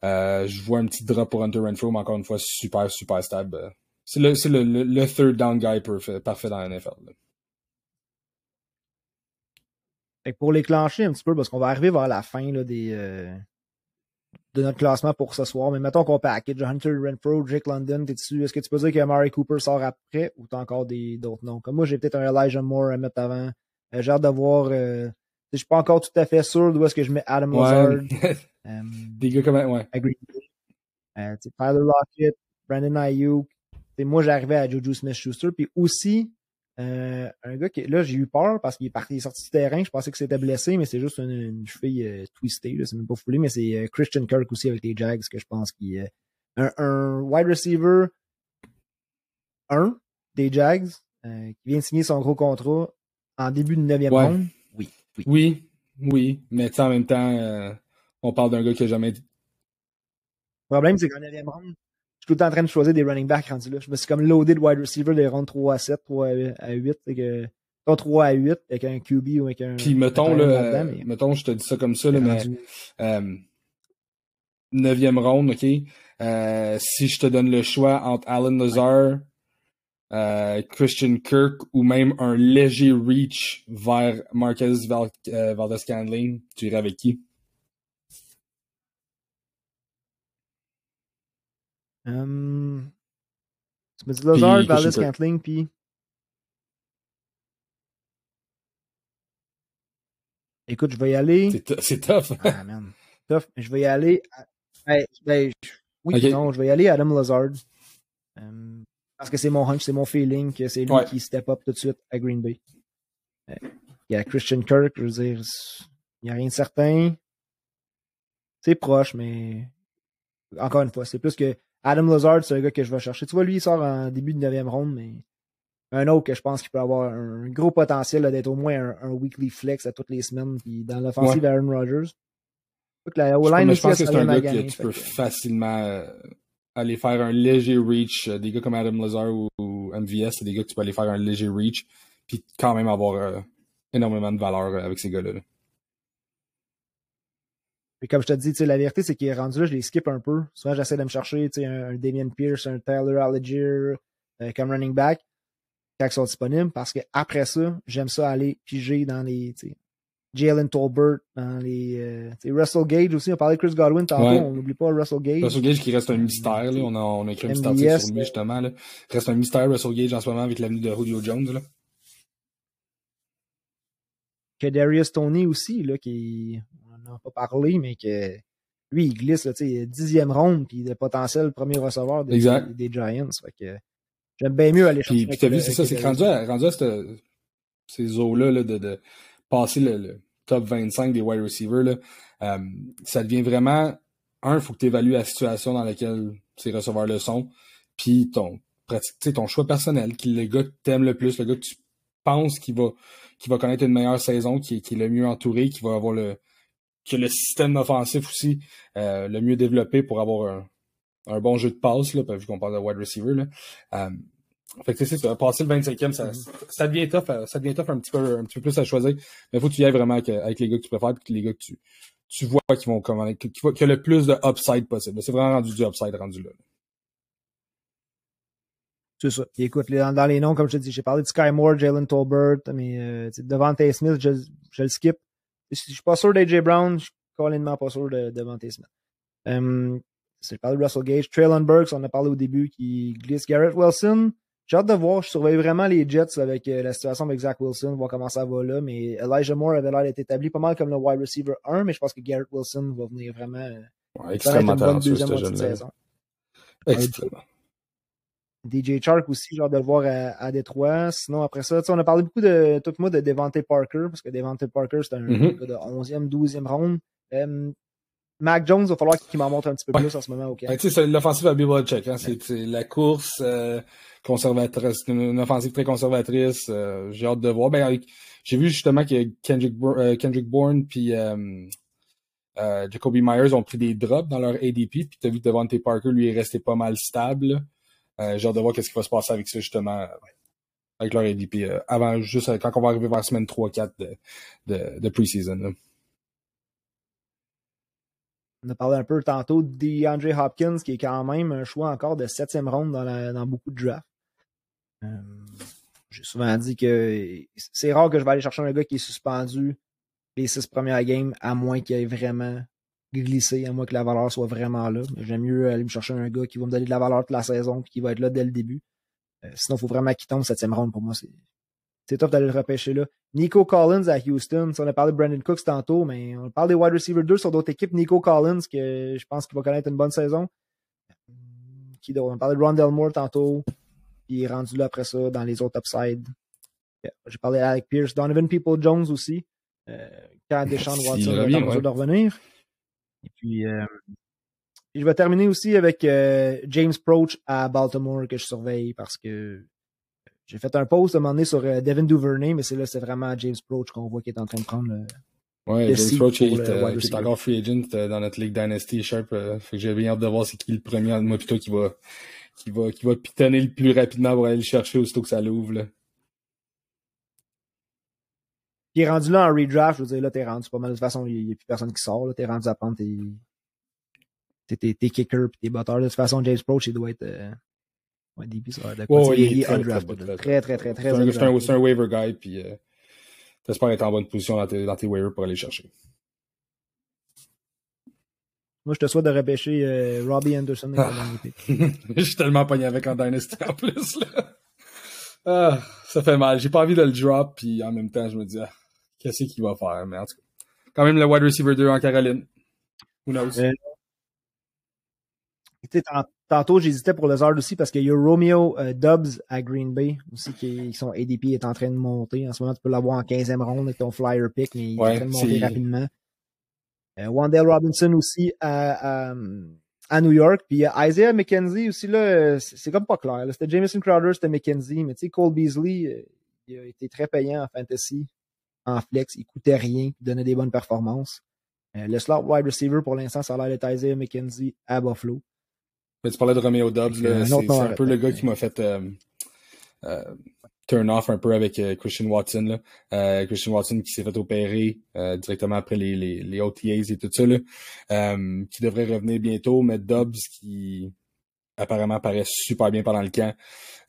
Euh, je vois un petit drop pour Hunter Renfro, mais encore une fois, super, super stable. C'est le, le, le, third down guy parfait, parfait dans la NFL. Là. Fait pour les clencher un petit peu, parce qu'on va arriver vers la fin là, des, euh, de notre classement pour ce soir, mais mettons qu'on package Hunter Renfro, Jake London, t'es dessus. Est-ce que tu peux dire que Murray Cooper sort après ou t'as encore d'autres noms? Comme moi, j'ai peut-être un Elijah Moore à mettre avant. Euh, j'ai hâte de voir. Euh, je suis pas encore tout à fait sûr d'où est-ce que je mets Adam Lazard. des gars comme ouais. Agree. Euh, Tyler Lockett, Brandon Ayuk. moi, j'arrivais à Juju Smith-Schuster. Puis aussi, euh, un gars qui, là, j'ai eu peur parce qu'il est parti, sorti du terrain. Je pensais que c'était blessé, mais c'est juste une, une cheville euh, twistée. C'est même pas foulé, mais c'est euh, Christian Kirk aussi avec les Jags que je pense qu'il est un, un, wide receiver 1 des Jags qui vient de signer son gros contrat en début de 9e ouais. ronde? Oui, oui. Oui, oui. Mais en même temps, on parle d'un gars qui a jamais. Le problème, c'est qu'en 9e ronde, suis tout le temps en train de choisir des running backs rendus là. Je me suis comme loadé de wide receiver des rondes 3 à 7, 3 à 8. Fait que, 3 à 8 avec un QB ou avec un. Puis mettons, là, mais... mettons, je te dis ça comme ça, là, mais. Euh, neuvième ronde, OK? Euh, si je te donne le choix entre Alan Lazar, euh, Christian Kirk ou même un léger reach vers Marquez Val euh, Valdez-Scandling, tu irais avec qui? Um, tu me dis Lazard, Valdez Cantling, puis. Écoute, je vais y aller. C'est tough. ah, man. Tough. Je vais y aller. Ben, ben, oui, okay. non, je vais y aller Adam Lazard. Um, parce que c'est mon hunch, c'est mon feeling que c'est lui ouais. qui step up tout de suite à Green Bay. Euh, il y a Christian Kirk, je veux dire, il n'y a rien de certain. C'est proche, mais encore une fois, c'est plus que Adam Lazard, c'est un gars que je vais chercher. Tu vois, lui, il sort en début de 9e ronde, mais un autre que je pense qu'il peut avoir un gros potentiel d'être au moins un, un, weekly flex à toutes les semaines. Puis dans l'offensive, ouais. Aaron Rodgers. La je, je pense que c'est un gars que tu peux facilement euh, aller faire un léger reach. Euh, des gars comme Adam Lazard ou, MVS, c'est des gars que tu peux aller faire un léger reach, puis quand même avoir euh, énormément de valeur avec ces gars-là. Là. Et comme je te dis, la vérité, c'est qu'il est rendu là, je les skip un peu. Souvent, j'essaie de me chercher un, Damien Pierce, un Tyler Alliger euh, comme running back quand ils sont disponibles parce que après ça, j'aime ça aller piger dans les Jalen Tolbert, dans les euh, Russell Gage aussi. On parlait de Chris Godwin tantôt, ouais. on n'oublie pas Russell Gage. Russell Gage qui reste un mystère. Là. On, a, on a écrit un petit article sur lui justement. Là. Reste un mystère Russell Gage en ce moment avec l'avenue de Julio Jones. Là. Que Darius Tony aussi, là, qui n'en a pas parlé, mais que lui, il glisse, là, dixième ronde, puis le potentiel premier receveur des, des, des Giants. Fait que j'aime bien mieux aller chercher. Puis, puis t'as vu, c'est ça, c'est rendu à, rendu à cette, ces eaux-là là, de, de passer le, le, top 25 des wide receivers, là, euh, ça devient vraiment, un, il faut que tu évalues la situation dans laquelle ces receveurs-là sont, puis ton, ton choix personnel, qui le gars que t'aimes le plus, le gars que tu penses qu'il va, qu'il va connaître une meilleure saison, qui, qui est le mieux entouré, qui va avoir le, que le système offensif aussi euh, le mieux développé pour avoir un, un bon jeu de passe, là, vu qu'on parle de wide receiver. Là. Euh, fait que c'est ça, passer le 25e, ça, ça devient tough, euh, ça devient tough un petit peu, un petit peu plus à choisir. Mais il faut que tu y ailles vraiment avec, avec, les gars que tu préfères et les gars que tu, tu vois qui vont commander, qui, qui, a le plus de upside possible. C'est vraiment rendu du upside rendu là. C'est ça. Et écoute, dans, dans, les noms, comme je te dis, j'ai parlé de Sky Moore, Jalen Tolbert, mais euh, devant Smith, je, je le skip. Je suis pas sûr d'AJ Brown, je suis complètement pas sûr de, de Monte Smith. Um, j'ai parlé de Russell Gage. Traylon Burks, on a parlé au début, qui glisse. Garrett Wilson, j'ai hâte de voir. Je surveille vraiment les Jets avec euh, la situation avec Zach Wilson, voir comment ça va là. Mais Elijah Moore avait l'air d'être établi pas mal comme le wide receiver 1, mais je pense que Garrett Wilson va venir vraiment euh, ouais, extrêmement une bonne deuxième moitié de saison. Extrêmement. DJ Chark aussi, genre de le voir à, à Détroit. Sinon, après ça, on a parlé beaucoup de tout le monde de Devante Parker, parce que Devante Parker, c'est un mm de 11e, 12e ronde. Um, Mac Jones, il va falloir qu'il m'en montre un petit peu plus en ce moment. Okay. Ben, c'est l'offensive à Bill check. Hein. C'est la course euh, conservatrice, une, offensive très conservatrice. Euh, j'ai hâte de voir. Ben, j'ai vu justement que Kendrick, euh, Kendrick Bourne puis euh, Jacoby Myers ont pris des drops dans leur ADP. Puis tu as vu que Devante Parker, lui, est resté pas mal stable. Euh, j'ai hâte de voir qu'est-ce qui va se passer avec ça, justement, avec leur ADP, euh, avant, juste euh, quand on va arriver vers la semaine 3-4 de, de, de pre-season. On a parlé un peu tantôt d'Andre Hopkins, qui est quand même un choix encore de septième ronde dans, beaucoup de drafts. J'ai souvent dit que c'est rare que je vais aller chercher un gars qui est suspendu les six premières games, à moins qu'il ait vraiment glisser, à moins que la valeur soit vraiment là. J'aime mieux aller me chercher un gars qui va me donner de la valeur toute la saison et qui va être là dès le début. Euh, sinon, il faut vraiment qu'il tombe septième round pour moi. C'est, tough d'aller le repêcher là. Nico Collins à Houston. on a parlé de Brandon Cooks tantôt, mais on parle des wide receivers 2 sur d'autres équipes. Nico Collins, que je pense qu'il va connaître une bonne saison. Qui, on a parlé de Rondell Moore tantôt. Puis il est rendu là après ça dans les autres upsides. J'ai parlé d'Alec Pierce. Donovan People Jones aussi. Euh, quand Deshaun Watson va de revenir. Et puis, euh, je vais terminer aussi avec euh, James Proach à Baltimore que je surveille parce que j'ai fait un post à un moment donné sur euh, Devin Duvernay, mais c'est là, c'est vraiment James Proach qu'on voit qui est en train de prendre le. Ouais, James Proach est, est, encore free agent dans notre League Dynasty Sharp. fait que j'ai bien hâte de voir c'est qui le premier moi plutôt qui va qui va qui va pitonner le plus rapidement pour aller le chercher aussitôt que ça l'ouvre. Là. Puis rendu là en redraft, je veux dire, là, t'es rendu pas mal. De toute façon, il n'y a plus personne qui sort. Là, t'es rendu à prendre tes, tes, tes, kickers et tes batteurs. De toute façon, James Proach, il doit être. Euh... Ouais, DP, ça va être oh, il, est undrafted. Très, très, très, très. C'est un, un, waiver guy, puis euh, t'espères être en bonne position dans tes, dans tes waivers pour aller chercher. Moi, je te souhaite de repêcher euh, Robbie Anderson. Ah. je suis tellement pogné avec en Dynasty en plus. Là. Ah, ça fait mal. J'ai pas envie de le drop, puis en même temps, je me dis, ah, qu'est-ce qu'il va faire? Mais en tout cas, quand même le wide receiver 2 en Caroline. Who knows? Euh, tantôt, j'hésitais pour le Zard aussi parce qu'il y a Romeo euh, Dubs à Green Bay aussi qui, son ADP est en train de monter. En ce moment, tu peux l'avoir en 15e ronde avec ton flyer pick, mais il est en train de monter rapidement. Euh, Wandale Robinson aussi à, à, à, New York. Puis Isaiah McKenzie aussi, là, c'est comme pas clair. C'était Jameson Crowder, c'était McKenzie, mais tu sais, Cole Beasley, euh, il a été très payant en fantasy en flex, il coûtait rien, il donnait des bonnes performances. Euh, le slot wide receiver, pour l'instant, ça a l'air d'être Isaiah McKenzie à Buffalo. Mais tu parlais de Romeo Dobbs, c'est un peu le gars qui m'a fait euh, euh, turn off un peu avec Christian Watson. Là. Christian Watson qui s'est fait opérer directement après les, les, les, OTAs et tout ça, là, qui devrait revenir bientôt, mais Dobbs qui apparemment paraît super bien pendant le camp.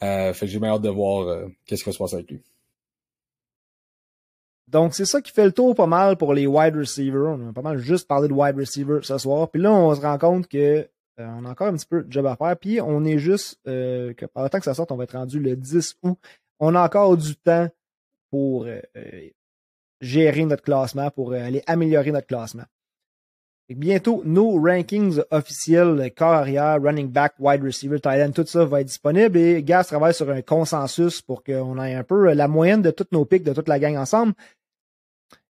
fait que j'ai bien hâte de voir qu'est-ce qui va se passer avec lui. Donc, c'est ça qui fait le tour pas mal pour les wide receivers. On a pas mal juste parlé de wide receivers ce soir. Puis là, on se rend compte que euh, on a encore un petit peu de job à faire. Puis on est juste euh, que par le temps que ça sorte, on va être rendu le 10 août. On a encore du temps pour euh, gérer notre classement, pour aller améliorer notre classement. Bientôt, nos rankings officiels, corps arrière, running back, wide receiver, tight end, tout ça va être disponible. Et Gas travaille sur un consensus pour qu'on ait un peu la moyenne de toutes nos pics, de toute la gang ensemble.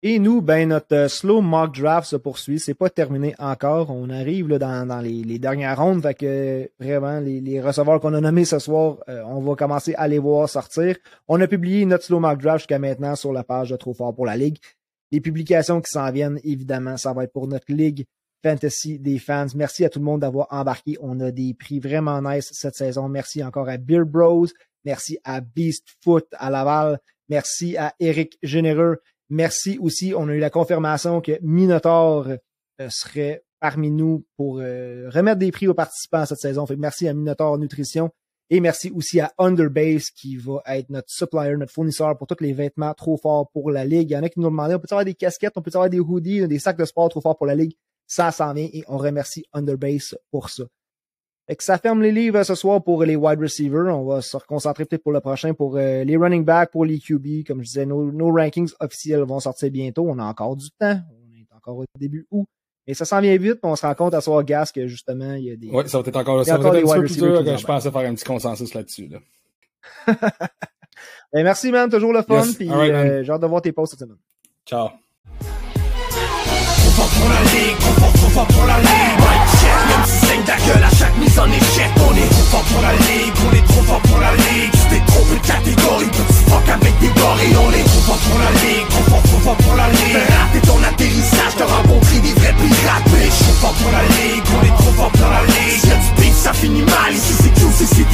Et nous, ben notre euh, slow mock draft se poursuit. C'est pas terminé encore. On arrive là, dans, les, dernières rondes. Fait que vraiment, les, receveurs qu'on a nommés ce soir, euh, on va commencer à les voir sortir. On a publié notre slow mock draft jusqu'à maintenant sur la page de Trop Fort pour la Ligue. Les publications qui s'en viennent, évidemment, ça va être pour notre Ligue Fantasy des fans. Merci à tout le monde d'avoir embarqué. On a des prix vraiment nice cette saison. Merci encore à Beer Bros. Merci à Beast Foot à Laval. Merci à Eric Généreux. Merci aussi. On a eu la confirmation que Minotaur euh, serait parmi nous pour euh, remettre des prix aux participants cette saison. Fait merci à Minotaur Nutrition et merci aussi à Underbase qui va être notre supplier, notre fournisseur pour tous les vêtements trop forts pour la ligue. Il y en a qui nous demandé, on peut avoir des casquettes, on peut avoir des hoodies, des sacs de sport trop forts pour la ligue? Ça s'en vient et on remercie Underbase pour ça. Fait que ça ferme les livres ce soir pour les wide receivers. On va se reconcentrer peut-être pour le prochain pour euh, les running backs, pour les QB. Comme je disais, nos, nos, rankings officiels vont sortir bientôt. On a encore du temps. On est encore au début août. Et ça s'en vient vite, on se rend compte à soir Gas que justement, il y a des. Oui, ça va être encore, ça va être un petit peu plus dur que je pensais faire un petit consensus là-dessus. Là. ben, merci, man. Toujours le fun. Yes. Puis right, euh, j'ai hâte de voir tes posts cette semaine. Ciao. Trop fort pour la ligue, trop fort, trop fort pour la ligue Mike check, même si saigne ta gueule à On est trop fort pour la ligue, on est trop fort pour la ligue. Tu t'es trompé de catégorie, petit fuck avec des gorilles On est trop fort pour la ligue, trop fort, trop fort pour la ligue. Rater ton atterrissage, t'as rencontré des vrais pirates Bitch, trop fort pour la ligue, on est trop fort pour la ligue. Y'a du ça finit mal, ici c'est tout, c'est style